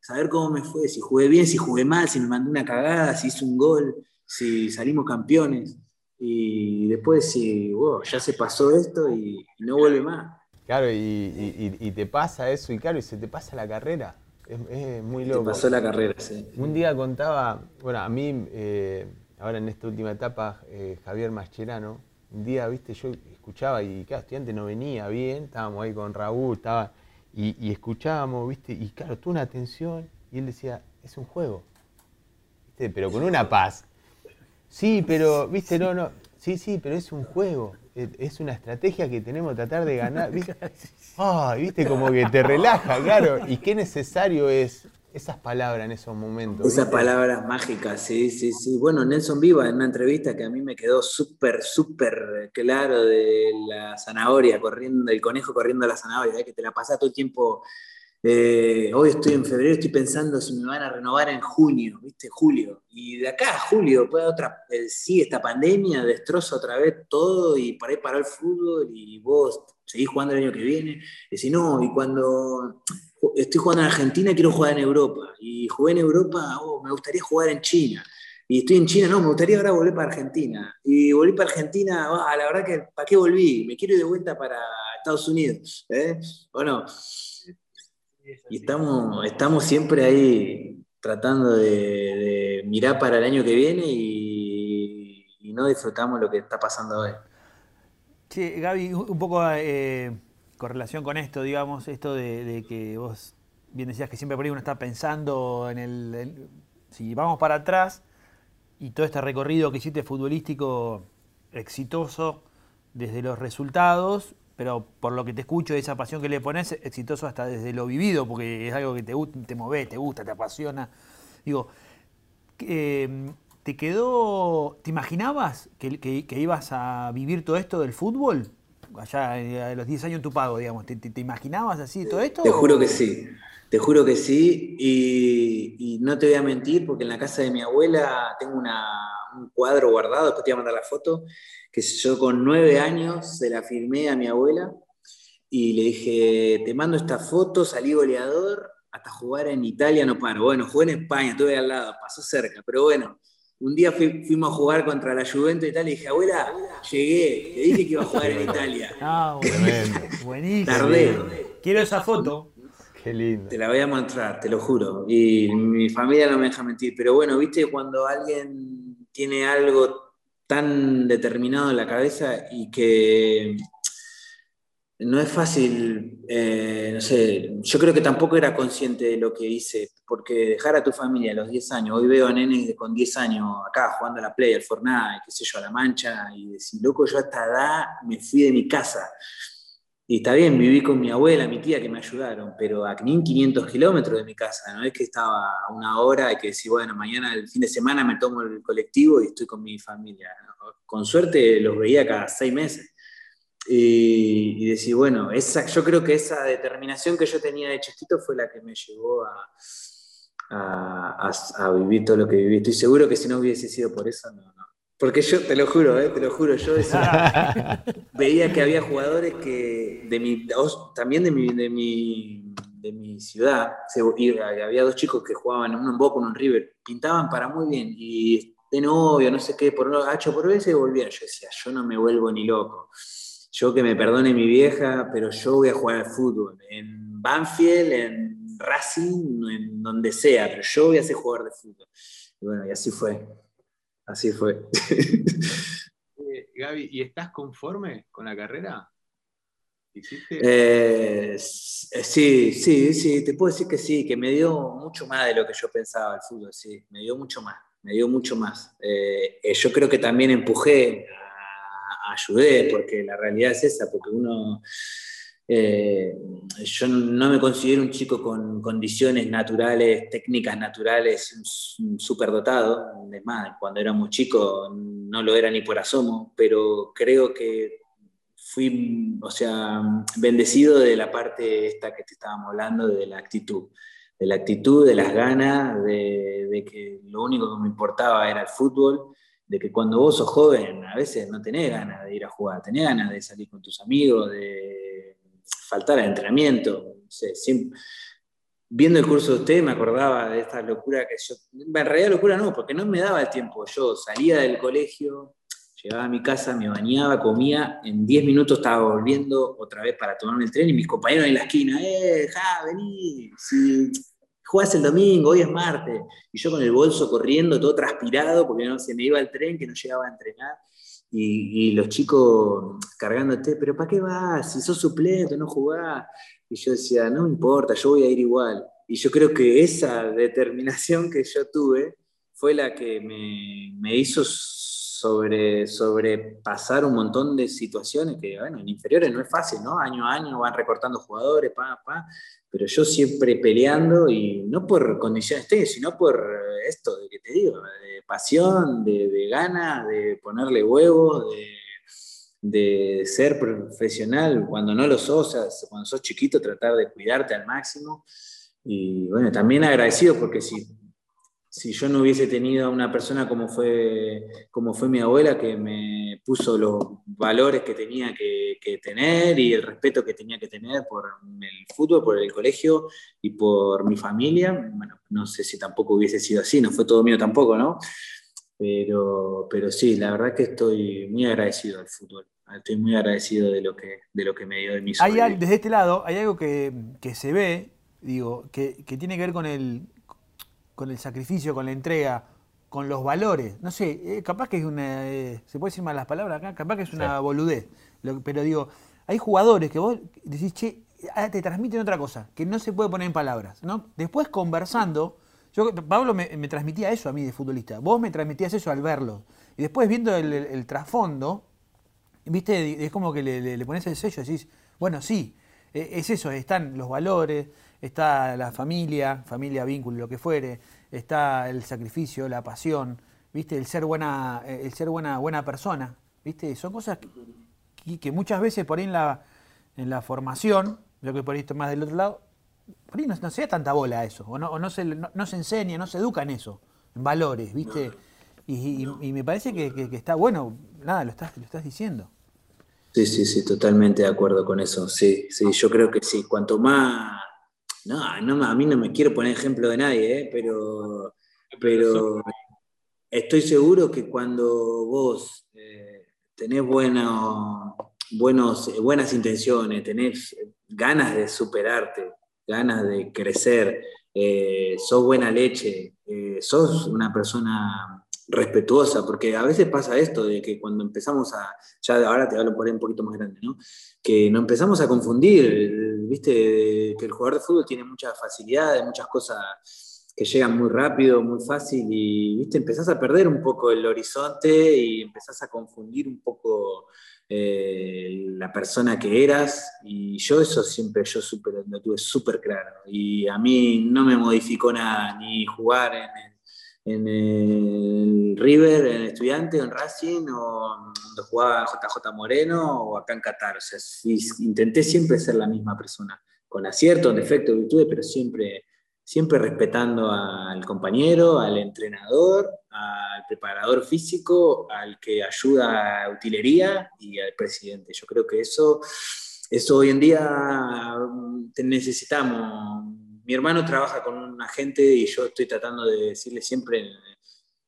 Saber cómo me fue, si jugué bien, si jugué mal, si me mandé una cagada, si hice un gol, si salimos campeones. Y después si, wow, ya se pasó esto y, no vuelve más. Claro, y, te pasa eso, y claro, y se te pasa la carrera. Es, muy loco. Te pasó la carrera, sí. Un día contaba, bueno, a mí, eh, ahora en esta última etapa, eh, Javier Mascherano, un día, viste, yo escuchaba y cada estudiante no venía bien, estábamos ahí con Raúl, estaba, y, escuchábamos, viste, y claro, tuvo una atención y él decía, es un juego, ¿viste? pero con una paz. Sí, pero, viste, no, no, sí, sí, pero es un juego, es una estrategia que tenemos que tratar de ganar, viste, viste, como que te relaja, claro, y qué necesario es esas palabras en esos momentos. Esas palabras mágicas, sí, sí, sí. Bueno, Nelson Viva, en una entrevista que a mí me quedó súper, súper claro de la zanahoria corriendo, el conejo corriendo a la zanahoria, ¿eh? que te la pasas todo el tiempo. Eh, hoy estoy en febrero, estoy pensando si me van a renovar en junio, ¿viste? Julio. Y de acá julio, puede otra, sí, esta pandemia destroza otra vez todo y por ahí paró el fútbol y vos seguís jugando el año que viene. Y si no, y cuando estoy jugando en Argentina quiero jugar en Europa. Y jugué en Europa, oh, me gustaría jugar en China. Y estoy en China, no, me gustaría ahora volver para Argentina. Y volví para Argentina, oh, la verdad que, ¿para qué volví? Me quiero ir de vuelta para Estados Unidos. ¿eh? ¿O Y estamos, estamos siempre ahí tratando de, mirar para el año que viene y, no disfrutamos lo que está pasando hoy. Sí, Gaby, un poco... Eh con relación con esto, digamos, esto de, que vos bien decías que siempre por ahí uno está pensando en el, Si vamos para atrás y todo este recorrido que hiciste futbolístico exitoso desde los resultados, pero por lo que te escucho, esa pasión que le pones, exitoso hasta desde lo vivido, porque es algo que te, te mueve, te gusta, te apasiona. Digo, em, ¿te quedó, te imaginabas que ibas a vivir todo esto del fútbol? allá eh, a los 10 años en tu pago, digamos. ¿Te, imaginabas así todo esto? Te juro que sí, te juro que sí. Y, no te voy a mentir, porque en la casa de mi abuela tengo un cuadro guardado, después te voy a mandar la foto, que yo con nueve años se la firmé a mi abuela y le dije, te mando esta foto, salí goleador, hasta jugar en Italia no paro. Bueno, jugué en España, estuve al lado, pasó cerca, pero bueno, un día fuimos a jugar contra la Juventus y tal, y dije, abuela, llegué, te dije que iba a jugar en Italia. Ah, buenísimo. Tardé. Quiero esa foto. Qué lindo. Te la voy a mostrar, te lo juro. Y mi familia no me deja mentir. Pero bueno, viste, cuando alguien tiene algo tan determinado en la cabeza y que no es fácil, eh, no sé, yo creo que tampoco era consciente de lo que hice, porque dejar a tu familia a los 10 años, hoy veo a nenes con 10 años acá jugando a la Play, al Fortnite, qué sé yo, a la Mancha, y decir, loco, yo a esta edad me fui de mi casa. Y está bien, viví con mi abuela, mi tía que me ayudaron, pero a 500 kilómetros de mi casa, no es que estaba a una hora y que decir, bueno, mañana el fin de semana me tomo el colectivo y estoy con mi familia. Con suerte los veía cada seis meses. Y, decir, bueno, esa, yo creo que esa determinación que yo tenía de chiquito fue la que me llevó a, a, vivir todo lo que viví. Estoy seguro que si no hubiese sido por eso, no, no. Porque yo, te lo juro, eh, te lo juro, yo veía que había jugadores que, de mi, también de mi, de mi, de mi ciudad, había dos chicos que jugaban, uno en Boca, uno en River, pintaban para muy bien, y de novio, no sé qué, por H por B se volvían. Yo decía, yo no me vuelvo ni loco yo que me perdone mi vieja, pero yo voy a jugar al fútbol, en Banfield, en Racing, en donde sea, pero yo voy a ser jugador de fútbol. Y bueno, y así fue, así fue. Eh, Gaby, ¿y estás conforme con la carrera? Eh, sí, sí, sí, te puedo decir que sí, que me dio mucho más de lo que yo pensaba el fútbol, sí, me dio mucho más, me dio mucho más. Eh, yo creo que también empujé ayudé, porque la realidad es esa, porque uno, eh, yo no me considero un chico con condiciones naturales, técnicas naturales, superdotado, es más, cuando éramos chicos no lo era ni por asomo, pero creo que fui, o sea, bendecido de la parte esta que te estábamos hablando, de la actitud de la actitud, de las ganas, de, de, que lo único que me importaba era el fútbol de que cuando vos sos joven, a veces no tenés ganas de ir a jugar, tenés ganas de salir con tus amigos, de faltar al entrenamiento. viendo el curso de usted me acordaba de esta locura que yo, en realidad locura no, porque no me daba el tiempo. Yo salía del colegio, llegaba a mi casa, me bañaba, comía, en 10 minutos estaba volviendo otra vez para tomarme el tren y mis compañeros en la esquina, ¡eh, ja, vení! jugás el domingo, hoy es martes, y yo con el bolso corriendo, todo transpirado, porque no, se me iba el tren, que no llegaba a entrenar, y, los chicos cargándote, pero ¿para qué vas? Si sos suplente, no jugás. Y yo decía, no me importa, yo voy a ir igual. Y yo creo que esa determinación que yo tuve fue la que me, me hizo sobre, sobrepasar un montón de situaciones que, bueno, en inferiores no es fácil, ¿no? Año a año van recortando jugadores, pa, pa, pero yo siempre peleando y no por condiciones técnicas, sino por esto de que te digo, de pasión, de, de gana, de ponerle huevos, de, de, ser profesional cuando no lo sos, cuando sos chiquito, tratar de cuidarte al máximo. Y bueno, también agradecido porque si si yo no hubiese tenido a una persona como fue, como fue mi abuela, que me puso los valores que tenía que, tener y el respeto que tenía que tener por el fútbol, por el colegio y por mi familia, bueno, no sé si tampoco hubiese sido así, no fue todo mío tampoco, ¿no? Pero, pero sí, la verdad que estoy muy agradecido al fútbol. Estoy muy agradecido de lo que, de lo que me dio de mi hay, Desde este lado, hay algo que, se ve, digo, que, que tiene que ver con el, con el sacrificio, con la entrega, con los valores. No sé, eh, capaz que es una. Eh, ¿Se puede decir malas palabras acá? Capaz que es una boludez. pero digo, hay jugadores que vos decís, che, ah, te transmiten otra cosa, que no se puede poner en palabras. ¿no? Después conversando, yo, Pablo me, transmitía eso a mí de futbolista. Vos me transmitías eso al verlo. Y después viendo el, trasfondo, viste, es como que le, le, pones el sello y decís, bueno, sí, e, es eso, están los valores, está la familia, familia, vínculo, lo que fuere, está el sacrificio, la pasión, ¿viste? El ser buena, el ser buena, buena persona, ¿viste? Son cosas que, muchas veces por ahí en la, en la formación, lo que por ahí más del otro lado, por ahí no, no se da tanta bola a eso, o no, no, se, no, se enseña, no se educa en eso, en valores, ¿viste? Y, me parece que, está bueno, nada, lo estás, lo estás diciendo. Sí, sí, sí, totalmente de acuerdo con eso. Sí, sí, yo creo que sí. Cuanto más no, no, a mí no me quiero poner ejemplo de nadie, ¿eh? pero, pero estoy seguro que cuando vos eh, tenés buenos, buenas intenciones, tenés ganas de superarte, ganas de crecer, eh, sos buena leche, sos una persona respetuosa, porque a veces pasa esto de que cuando empezamos a, ya ahora te hablo por ahí un poquito más grande, ¿no? Que nos empezamos a confundir, viste, que el jugador de fútbol tiene muchas facilidades, muchas cosas que llegan muy rápido, muy fácil y, viste, empezás a perder un poco el horizonte y empezás a confundir un poco eh, la persona que eras y yo eso siempre yo super, lo tuve súper claro y a mí no me modificó nada, ni jugar en en el River, en Estudiante, en Racing, o cuando jugaba JJ Moreno, o acá en Qatar. O sea, intenté siempre ser la misma persona, con aciertos, defectos, virtudes, pero siempre, siempre respetando al compañero, al entrenador, al preparador físico, al que ayuda a utilería y al presidente. Yo creo que eso, eso hoy en día mm, necesitamos mi hermano trabaja con un agente y yo estoy tratando de decirle siempre,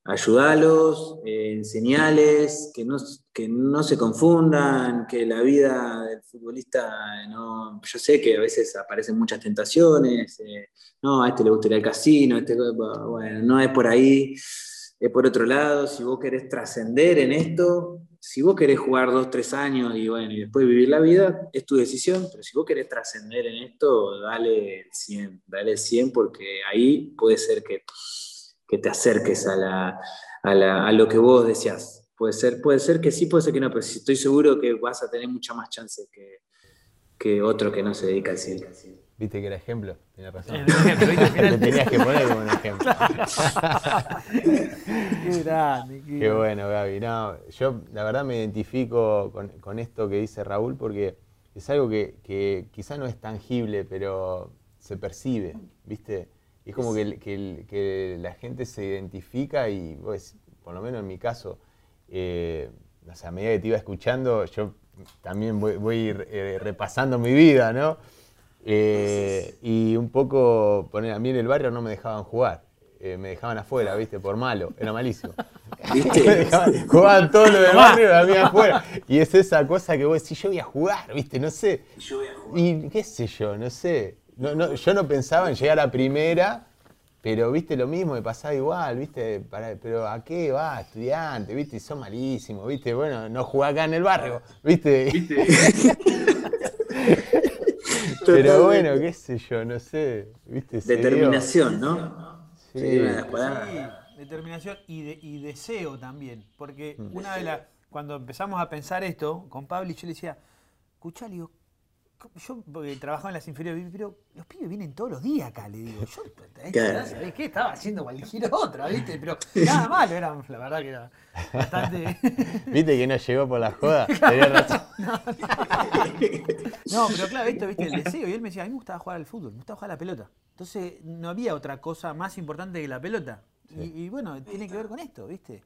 ayudalos, eh, enseñales, que no, que no se confundan, que la vida del futbolista, no, yo sé que a veces aparecen muchas tentaciones, eh, no, a este le gustaría el casino, este, bueno, no es por ahí, es por otro lado, si vos querés trascender en esto, si vos querés jugar dos, tres años y bueno, y después vivir la vida, es tu decisión, pero si vos querés trascender en esto, dale el 100, dale el 100 porque ahí puede ser que, que te acerques a, la, a, la, a, lo que vos deseas. Puede ser, puede ser que sí, puede ser que no, pero estoy seguro que vas a tener mucha más chance que, que otro que no se dedica al 100. Viste que era ejemplo, tenía razón. Te tenías que poner como un ejemplo. qué grande. Qué, bueno, Gaby. No, yo la verdad me identifico con, esto que dice Raúl porque es algo que, que quizá no es tangible, pero se percibe, ¿viste? es como que, que, la gente se identifica y, pues, por lo menos en mi caso, eh, a medida que te iba escuchando, yo también voy, voy eh, repasando mi vida, ¿no? Eh, y un poco, poner a mí en el barrio no me dejaban jugar. Eh, me dejaban afuera, ¿viste? Por malo, era malísimo. jugaban todos los del barrio y a mí afuera. Y es esa cosa que vos decís, yo voy a jugar, ¿viste? No sé. Y qué sé yo, no sé. yo no pensaba en llegar a primera, pero, ¿viste? Lo mismo me pasaba igual, ¿viste? pero ¿a qué va, estudiante? ¿Viste? Y son malísimos, ¿viste? Bueno, no jugá acá en el barrio, ¿viste? ¿Viste? Pero bueno, qué sé yo, no sé. ¿viste? Determinación, ¿no? Sí, determinación y, deseo también. Porque mm. una de las. Cuando empezamos a pensar esto con Pablo, yo le decía, escuchá, le digo, yo trabajaba en las inferiores, pero los pibes vienen todos los días acá, le digo. Yo, ¿sabés qué? Estaba haciendo cualquier otra, ¿viste? Pero nada malo, era, la verdad que era bastante. ¿Viste que no llegó por la joda? No, pero claro, esto, ¿viste? El deseo. Y él me decía, a mí me gustaba jugar al fútbol, me gustaba jugar a la pelota. Entonces, no había otra cosa más importante que la pelota. Y, bueno, tiene que ver con esto, ¿viste?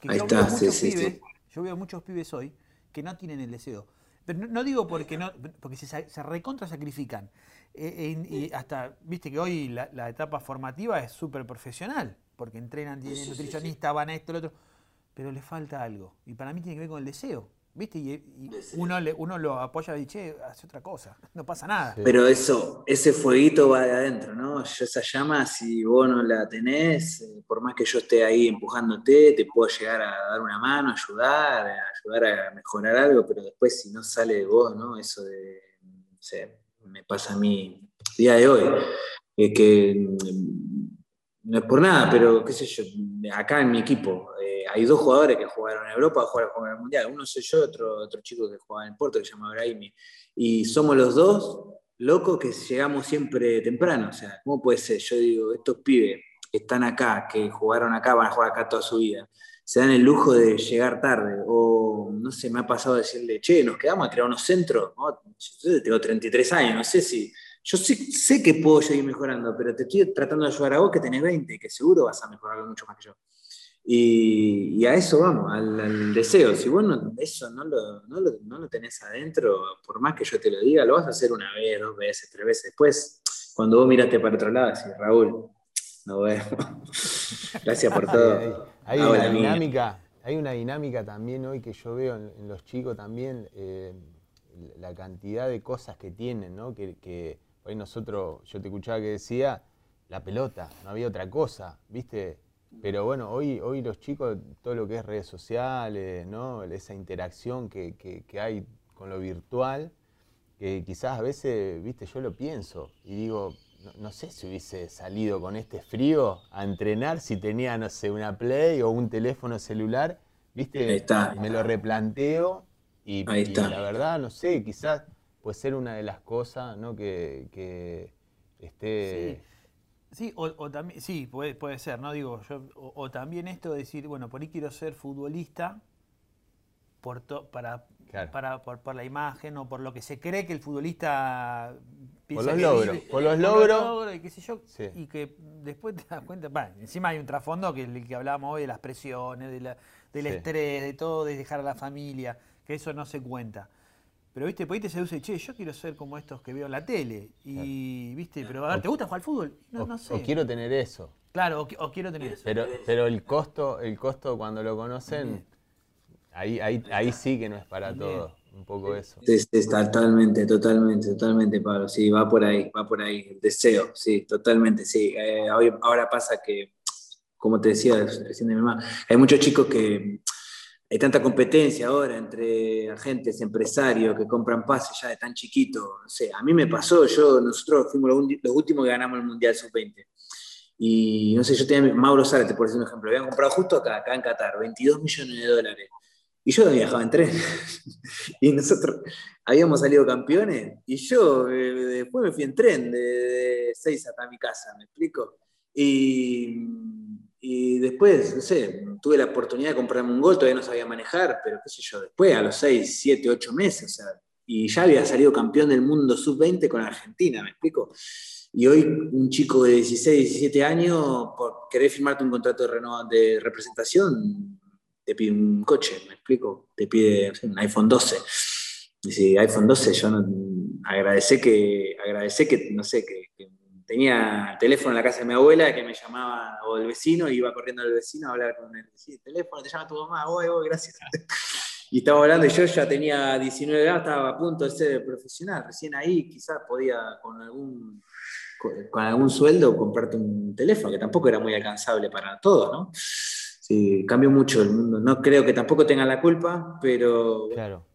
Que Ahí está, sí, sí, Yo veo muchos pibes hoy que no tienen el deseo pero no, digo porque no, porque se, se recontra sacrifican. Eh, y hasta, viste que hoy la, etapa formativa es súper profesional, porque entrenan, tienen nutricionista, van a esto, lo otro, pero le falta algo. Y para mí tiene que ver con el deseo. ¿Viste? Y, uno, le, uno lo apoya y dice, hace otra cosa, no pasa nada. Pero eso, ese fueguito va de adentro, ¿no? esa llama, si vos no la tenés, eh, por más que yo esté ahí empujándote, te puedo llegar a dar una mano, ayudar, ayudar a mejorar algo, pero después si no sale de vos, ¿no? Eso de, me pasa a mí día de hoy, es que mm, no es por nada, pero qué sé yo, acá en mi equipo, hay dos jugadores que jugaron en Europa, jugaron en el Mundial. Uno soy yo, otro, otro chico que jugaba en Porto, que se llama Brahimi. Y somos los dos locos que llegamos siempre temprano. O sea, ¿cómo puede ser? Yo digo, estos pibes que están acá, que jugaron acá, van a jugar acá toda su vida, se dan el lujo de llegar tarde. O, no sé, me ha pasado decirle, che, nos quedamos a tirar unos centros. Yo tengo 33 años, no sé si... Yo sé, sé que puedo seguir mejorando, pero te estoy tratando de ayudar a vos que tenés 20, que seguro vas a mejorar mucho más que yo. Y, a eso vamos, al, deseo. Si vos eso no lo, no, lo, no lo, tenés adentro, por más que yo te lo diga, lo vas a hacer una vez, dos veces, tres veces. Después, cuando vos miraste para otro lado, decís, Raúl, nos vemos. Gracias por todo. Hay, una dinámica, hay una dinámica también hoy que yo veo en, los chicos también, eh, la cantidad de cosas que tienen, ¿no? Que, que hoy nosotros, yo te escuchaba que decía, la pelota, no había otra cosa, ¿viste? Pero bueno, hoy, hoy los chicos, todo lo que es redes sociales, ¿no? esa interacción que, que, hay con lo virtual, que quizás a veces, viste, yo lo pienso y digo, no, sé si hubiese salido con este frío a entrenar si tenía, no sé, una Play o un teléfono celular, viste, está. me lo replanteo y, la verdad, no sé, quizás puede ser una de las cosas, ¿no? Que, que esté... Sí. O, también, sí, puede, puede ser, ¿no? Digo, yo, o, también esto de decir, bueno, por ahí quiero ser futbolista por para, para, por, la imagen o por lo que se cree que el futbolista por los logros, por los logros. y qué sé yo, y que después te das cuenta, bueno, encima hay un trasfondo que el que hablábamos hoy de las presiones, de la, del estrés, de todo, de dejar a la familia, que eso no se cuenta. Pero viste, por ahí te seduce, che, yo quiero ser como estos que veo en la tele. Y viste, pero a ver, ¿te gusta jugar al fútbol? No, no sé. O quiero tener eso. Claro, o, quiero tener eso. Pero, pero el costo, el costo cuando lo conocen, ahí, ahí, ahí sí que no es para todo. Un poco eso. totalmente, totalmente, totalmente, Pablo. Sí, va por ahí, va por ahí. El deseo, sí, totalmente, sí. Eh, ahora pasa que, como te decía recién de mi mamá, hay muchos chicos que hay tanta competencia ahora entre agentes, empresarios que compran pases ya de tan chiquito. No sé, a mí me pasó, yo, nosotros fuimos los, últimos que ganamos el Mundial Sub-20. Y no sé, yo tenía Mauro Zárate, por decir un ejemplo, habían comprado justo acá, acá en Qatar, 22 millones de dólares. Y yo viajaba en tren. y nosotros habíamos salido campeones. Y yo eh, después me fui en tren de, de 6 hasta mi casa, ¿me explico? Y y después, no sé, tuve la oportunidad de comprarme un gol, todavía no sabía manejar, pero qué sé yo, después, a los 6, 7, 8 meses, o sea, y ya había salido campeón del mundo sub-20 con Argentina, ¿me explico? Y hoy un chico de 16, 17 años, por querer firmarte un contrato de, de representación, te pide un coche, ¿me explico? Te pide un iPhone 12. Y si iPhone 12, yo no, agradecé que, agradecé que, no sé, que tenía teléfono en la casa de mi abuela que me llamaba, o el vecino, y iba corriendo al vecino a hablar con él. Sí, teléfono, te llama tu mamá, voy, voy, gracias. y estaba hablando, y yo ya tenía 19 años, estaba a punto de ser profesional. Recién ahí quizás podía con algún, con, algún sueldo comprarte un teléfono, que tampoco era muy alcanzable para todos, ¿no? Sí, cambió mucho el mundo. No creo que tampoco tengan la culpa, pero... Claro.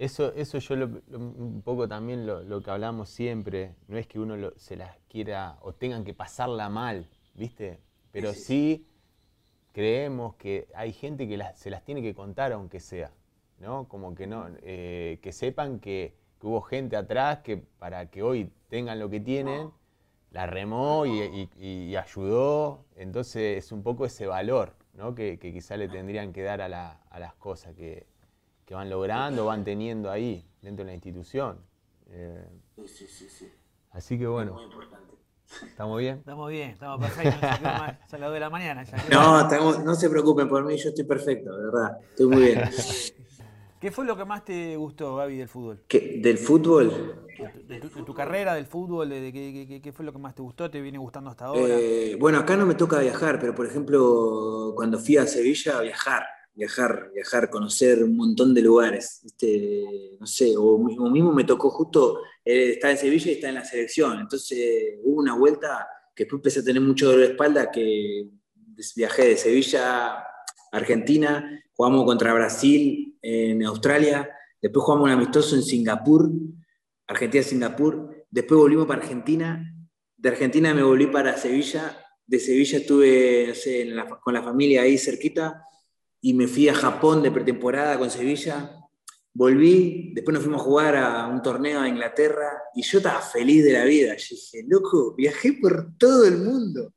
Eso, eso yo un poco también lo, que hablamos siempre, no es que uno se las quiera o tengan que pasarla mal, ¿viste? Pero sí, creemos que hay gente que se las tiene que contar aunque sea, ¿no? Como que no, eh, que sepan que, hubo gente atrás que para que hoy tengan lo que tienen, la remó y, ayudó, entonces es un poco ese valor, ¿no? Que, que quizá le tendrían que dar a, a las cosas que que van logrando, van teniendo ahí dentro de la institución. Eh, sí, sí, sí, Así que bueno. Muy importante. ¿Estamos bien? Estamos bien, estamos perfectos. Son las de la mañana. no, no se preocupen por mí, yo estoy perfecto, de verdad. Estoy muy bien. ¿Qué fue lo que más te gustó, Gaby, del fútbol? ¿Del fútbol? De tu, carrera, del fútbol, de, ¿qué, fue lo que más te gustó? ¿Te viene gustando hasta ahora? Eh, bueno, acá no me toca viajar, pero por ejemplo, cuando fui a Sevilla, viajar viajar, viajar, conocer un montón de lugares. no sé, o, mismo me tocó justo eh, estar en Sevilla y estar en la selección. Entonces hubo una vuelta que después empecé a tener mucho dolor de espalda, que viajé de Sevilla a Argentina, jugamos contra Brasil en Australia, después jugamos un amistoso en Singapur, Argentina-Singapur, después volvimos para Argentina, de Argentina me volví para Sevilla, de Sevilla estuve con la familia ahí cerquita, y me fui a Japón de pretemporada con Sevilla. Volví, después nos fuimos a jugar a un torneo a Inglaterra y yo estaba feliz de la vida. Yo dije, loco, viajé por todo el mundo.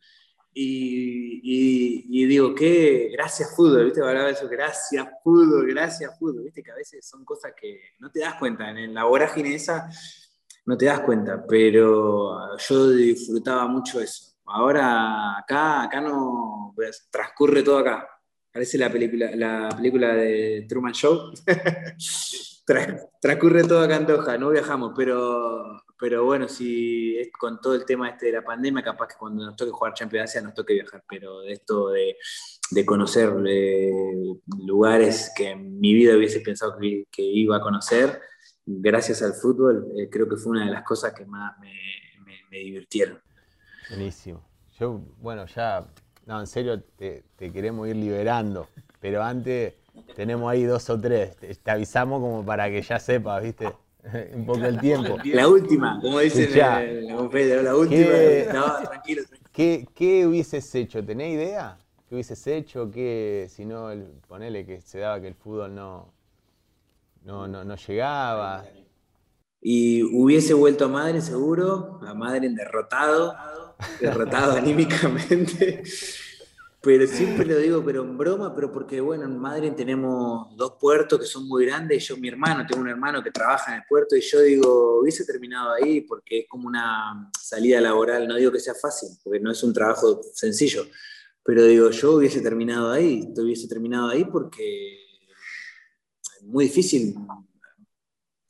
Y, digo, qué, gracias fútbol, ¿viste? Hablaba eso, gracias fútbol, gracias fútbol, ¿viste? Que a veces son cosas que no te das cuenta, en la vorágine esa no te das cuenta, pero yo disfrutaba mucho eso. Ahora acá, acá no, pues, transcurre todo acá. Parece la película, la película de Truman Show. transcurre todo acá en Doha, no viajamos, pero, pero bueno, si es con todo el tema este de la pandemia, capaz que cuando nos toque jugar Champions Asia nos toque viajar, pero de esto de, conocer lugares que en mi vida hubiese pensado que, iba a conocer, gracias al fútbol, eh, creo que fue una de las cosas que más me, me divirtieron. Buenísimo. Yo, bueno, ya No, en serio, te, queremos ir liberando. Pero antes tenemos ahí dos o tres. Te, avisamos como para que ya sepas, ¿viste? Un poco el tiempo. La última, como dicen el, la última. ¿Qué, no, tranquilo, tranquilo. ¿Qué, hubieses hecho? ¿Tenés idea? ¿Qué hubieses hecho? ¿Qué, si no, ponele que se daba que el fútbol no, no, no, no llegaba? Y hubiese vuelto a Madre seguro, a Madre derrotado, derrotado anímicamente. Pero siempre lo digo, pero en broma, pero porque, bueno, en Madre tenemos dos puertos que son muy grandes. Yo, mi hermano, tengo un hermano que trabaja en el puerto y yo digo, hubiese terminado ahí porque es como una salida laboral. No digo que sea fácil, porque no es un trabajo sencillo, pero digo, yo hubiese terminado ahí, hubiese terminado ahí porque es muy difícil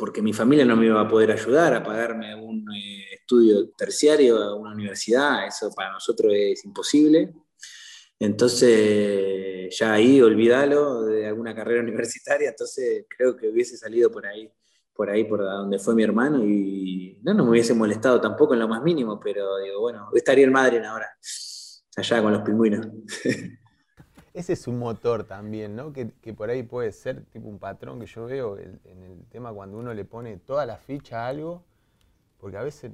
porque mi familia no me iba a poder ayudar a pagarme un eh, estudio terciario a una universidad, eso para nosotros es imposible. Entonces, ya ahí olvídalo de alguna carrera universitaria, entonces creo que hubiese salido por ahí, por ahí, por donde fue mi hermano, y no, no me hubiese molestado tampoco en lo más mínimo, pero digo, bueno, estaría el Madrid ahora, allá con los pingüinos. Ese es un motor también, ¿no? Que, por ahí puede ser tipo un patrón que yo veo en el tema cuando uno le pone toda la ficha a algo, porque a veces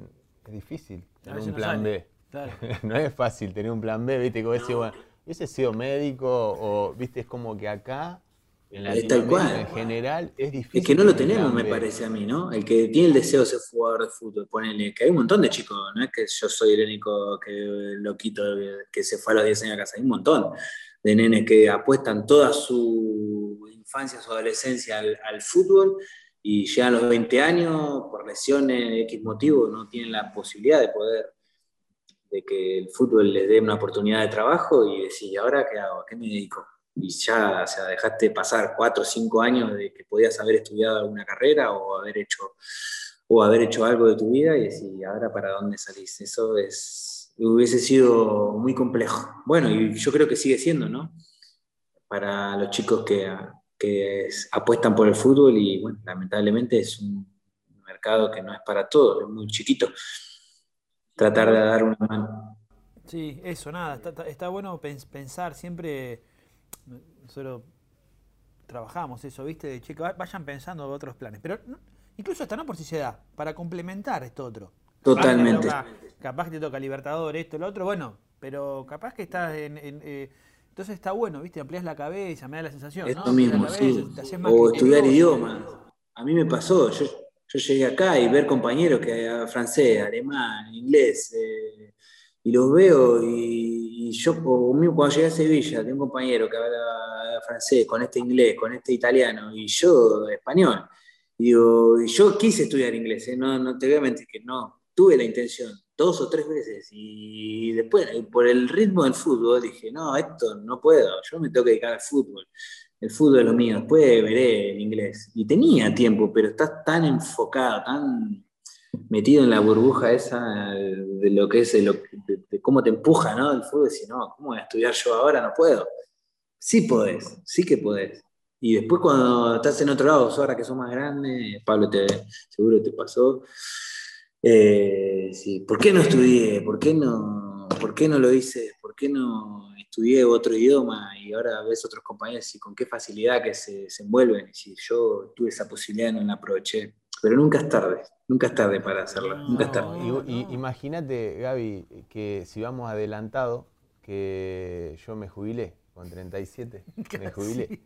es difícil tener un plan B. no es fácil tener un plan B, viste, como decir, bueno, hubiese sido médico o, viste, es como que acá, en la en general, es difícil. Es que no lo tenemos, me parece a mí, ¿no? El que tiene el deseo de ser jugador de fútbol, ponele, que hay un montón de chicos, no es que yo soy el único que loquito que se fue a los 10 años a casa, hay un montón de nenes que apuestan toda su infancia, su adolescencia al, fútbol y llegan los 20 años, por lesiones, X motivo, no tienen la posibilidad de poder, de que el fútbol les dé una oportunidad de trabajo y decir, ¿y ahora qué hago? ¿A qué me dedico? Y ya, o sea, dejaste pasar 4 o 5 años de que podías haber estudiado alguna carrera o haber hecho, o haber hecho algo de tu vida y decir, ¿ahora para dónde salís? Eso es hubiese sido muy complejo. Bueno, y yo creo que sigue siendo, ¿no? Para los chicos que, apuestan por el fútbol y, bueno, lamentablemente es un mercado que no es para todos, es muy chiquito. Tratar de dar una mano. Sí, eso, nada, está, bueno pensar siempre, nosotros trabajamos eso, ¿viste? De chicos, vayan pensando en otros planes, pero incluso hasta no por si se da, para complementar esto otro. Totalmente. Capaz que te toca Libertador, esto, lo otro, bueno, pero capaz que estás en. Eh, entonces está bueno, ¿viste? Amplias la cabeza, me da la sensación. Esto mismo, sí. O estudiar idiomas. A mí me pasó, yo, yo llegué acá y ver compañeros que hablan francés, alemán, inglés, eh, y los veo y, yo cuando llegué a Sevilla, tengo un compañero que habla francés, con este inglés, con este italiano, y yo español. Y digo, yo quise estudiar inglés, ¿eh? no, no te voy a mentir que no, tuve la intención dos o tres veces y después por el ritmo del fútbol dije, no, esto no puedo, yo me tengo que dedicar al fútbol, el fútbol es lo mío, después veré el inglés. Y tenía tiempo, pero estás tan enfocado, tan metido en la burbuja esa de lo que es, de, cómo te empuja ¿no? el fútbol, y no, ¿cómo voy a estudiar yo ahora? No puedo. Sí podés, sí que podés. Y después cuando estás en otro lado, ahora que sos más grande, Pablo te, seguro te pasó, eh, sí. ¿Por qué no estudié? ¿Por qué no, ¿Por qué no lo hice? ¿Por qué no estudié otro idioma? Y ahora ves otros compañeros y con qué facilidad que se, envuelven. Y si yo tuve esa posibilidad, no la aproveché. Pero nunca es tarde, nunca es tarde para hacerlo. Nunca es tarde. Imagínate, Gaby, que si vamos adelantado, que yo me jubilé con 37, me jubilé.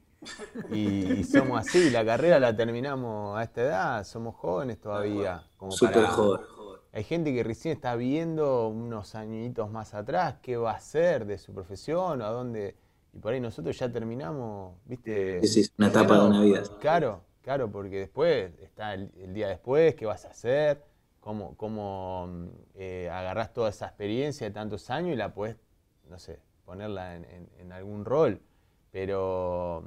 Y, somos así, la carrera la terminamos a esta edad, somos jóvenes todavía. Como Súper joven. Hay gente que recién está viendo unos añitos más atrás qué va a hacer de su profesión o a dónde. Y por ahí nosotros ya terminamos, ¿viste? Sí, es una etapa de una vida. Claro, claro, porque después está el, día después, qué vas a hacer, cómo, cómo eh, agarrás toda esa experiencia de tantos años y la puedes, no sé, ponerla en algún rol. Pero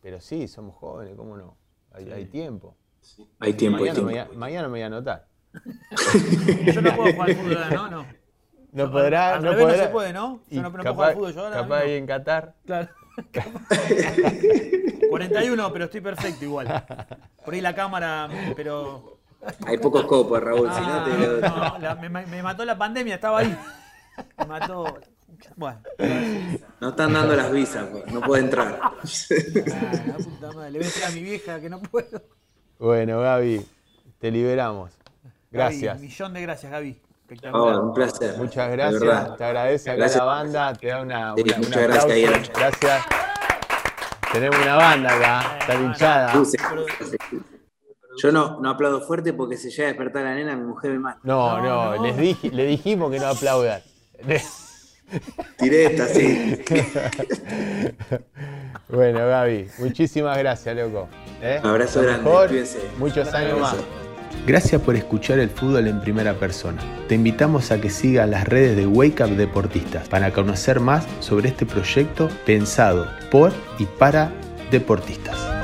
pero sí, somos jóvenes, ¿cómo no? Hay, tiempo. Hay tiempo, mañana, hay tiempo. mañana me voy a anotar. Yo no puedo jugar al fútbol ahora, ¿no? No. No podrá, no, podrá. no se puede, ¿no? Yo no, puedo jugar al fútbol yo ahora. Capaz ahí en Qatar. Claro. 41, pero estoy perfecto igual. Por ahí la cámara, pero. Hay pocos copos, Raúl. si no, te... Ah, no me, me mató la pandemia, estaba ahí. Me mató. Bueno. No están dando las visas, pues, no puede entrar. Ah, puta madre. Le voy a decir a mi vieja que no puedo. Bueno, Gaby, te liberamos. Gracias. un millón de gracias, Gaby. Oh, un placer. Muchas gracias. Te agradece acá la banda. Te da una. una muchas gracias, Gracias. Tenemos una banda acá, está hinchada. Yo no, no aplaudo fuerte porque se llega a despertar la nena, mi mujer me mata. No, no, Les dije, le dijimos que no aplaudan. Tiré esta, sí. bueno, Gaby, muchísimas gracias, loco. ¿Eh? Abrazo grande, Muchos años más. Gracias por escuchar el fútbol en primera persona. Te invitamos a que sigas las redes de Wake Up Deportistas para conocer más sobre este proyecto pensado por y para deportistas.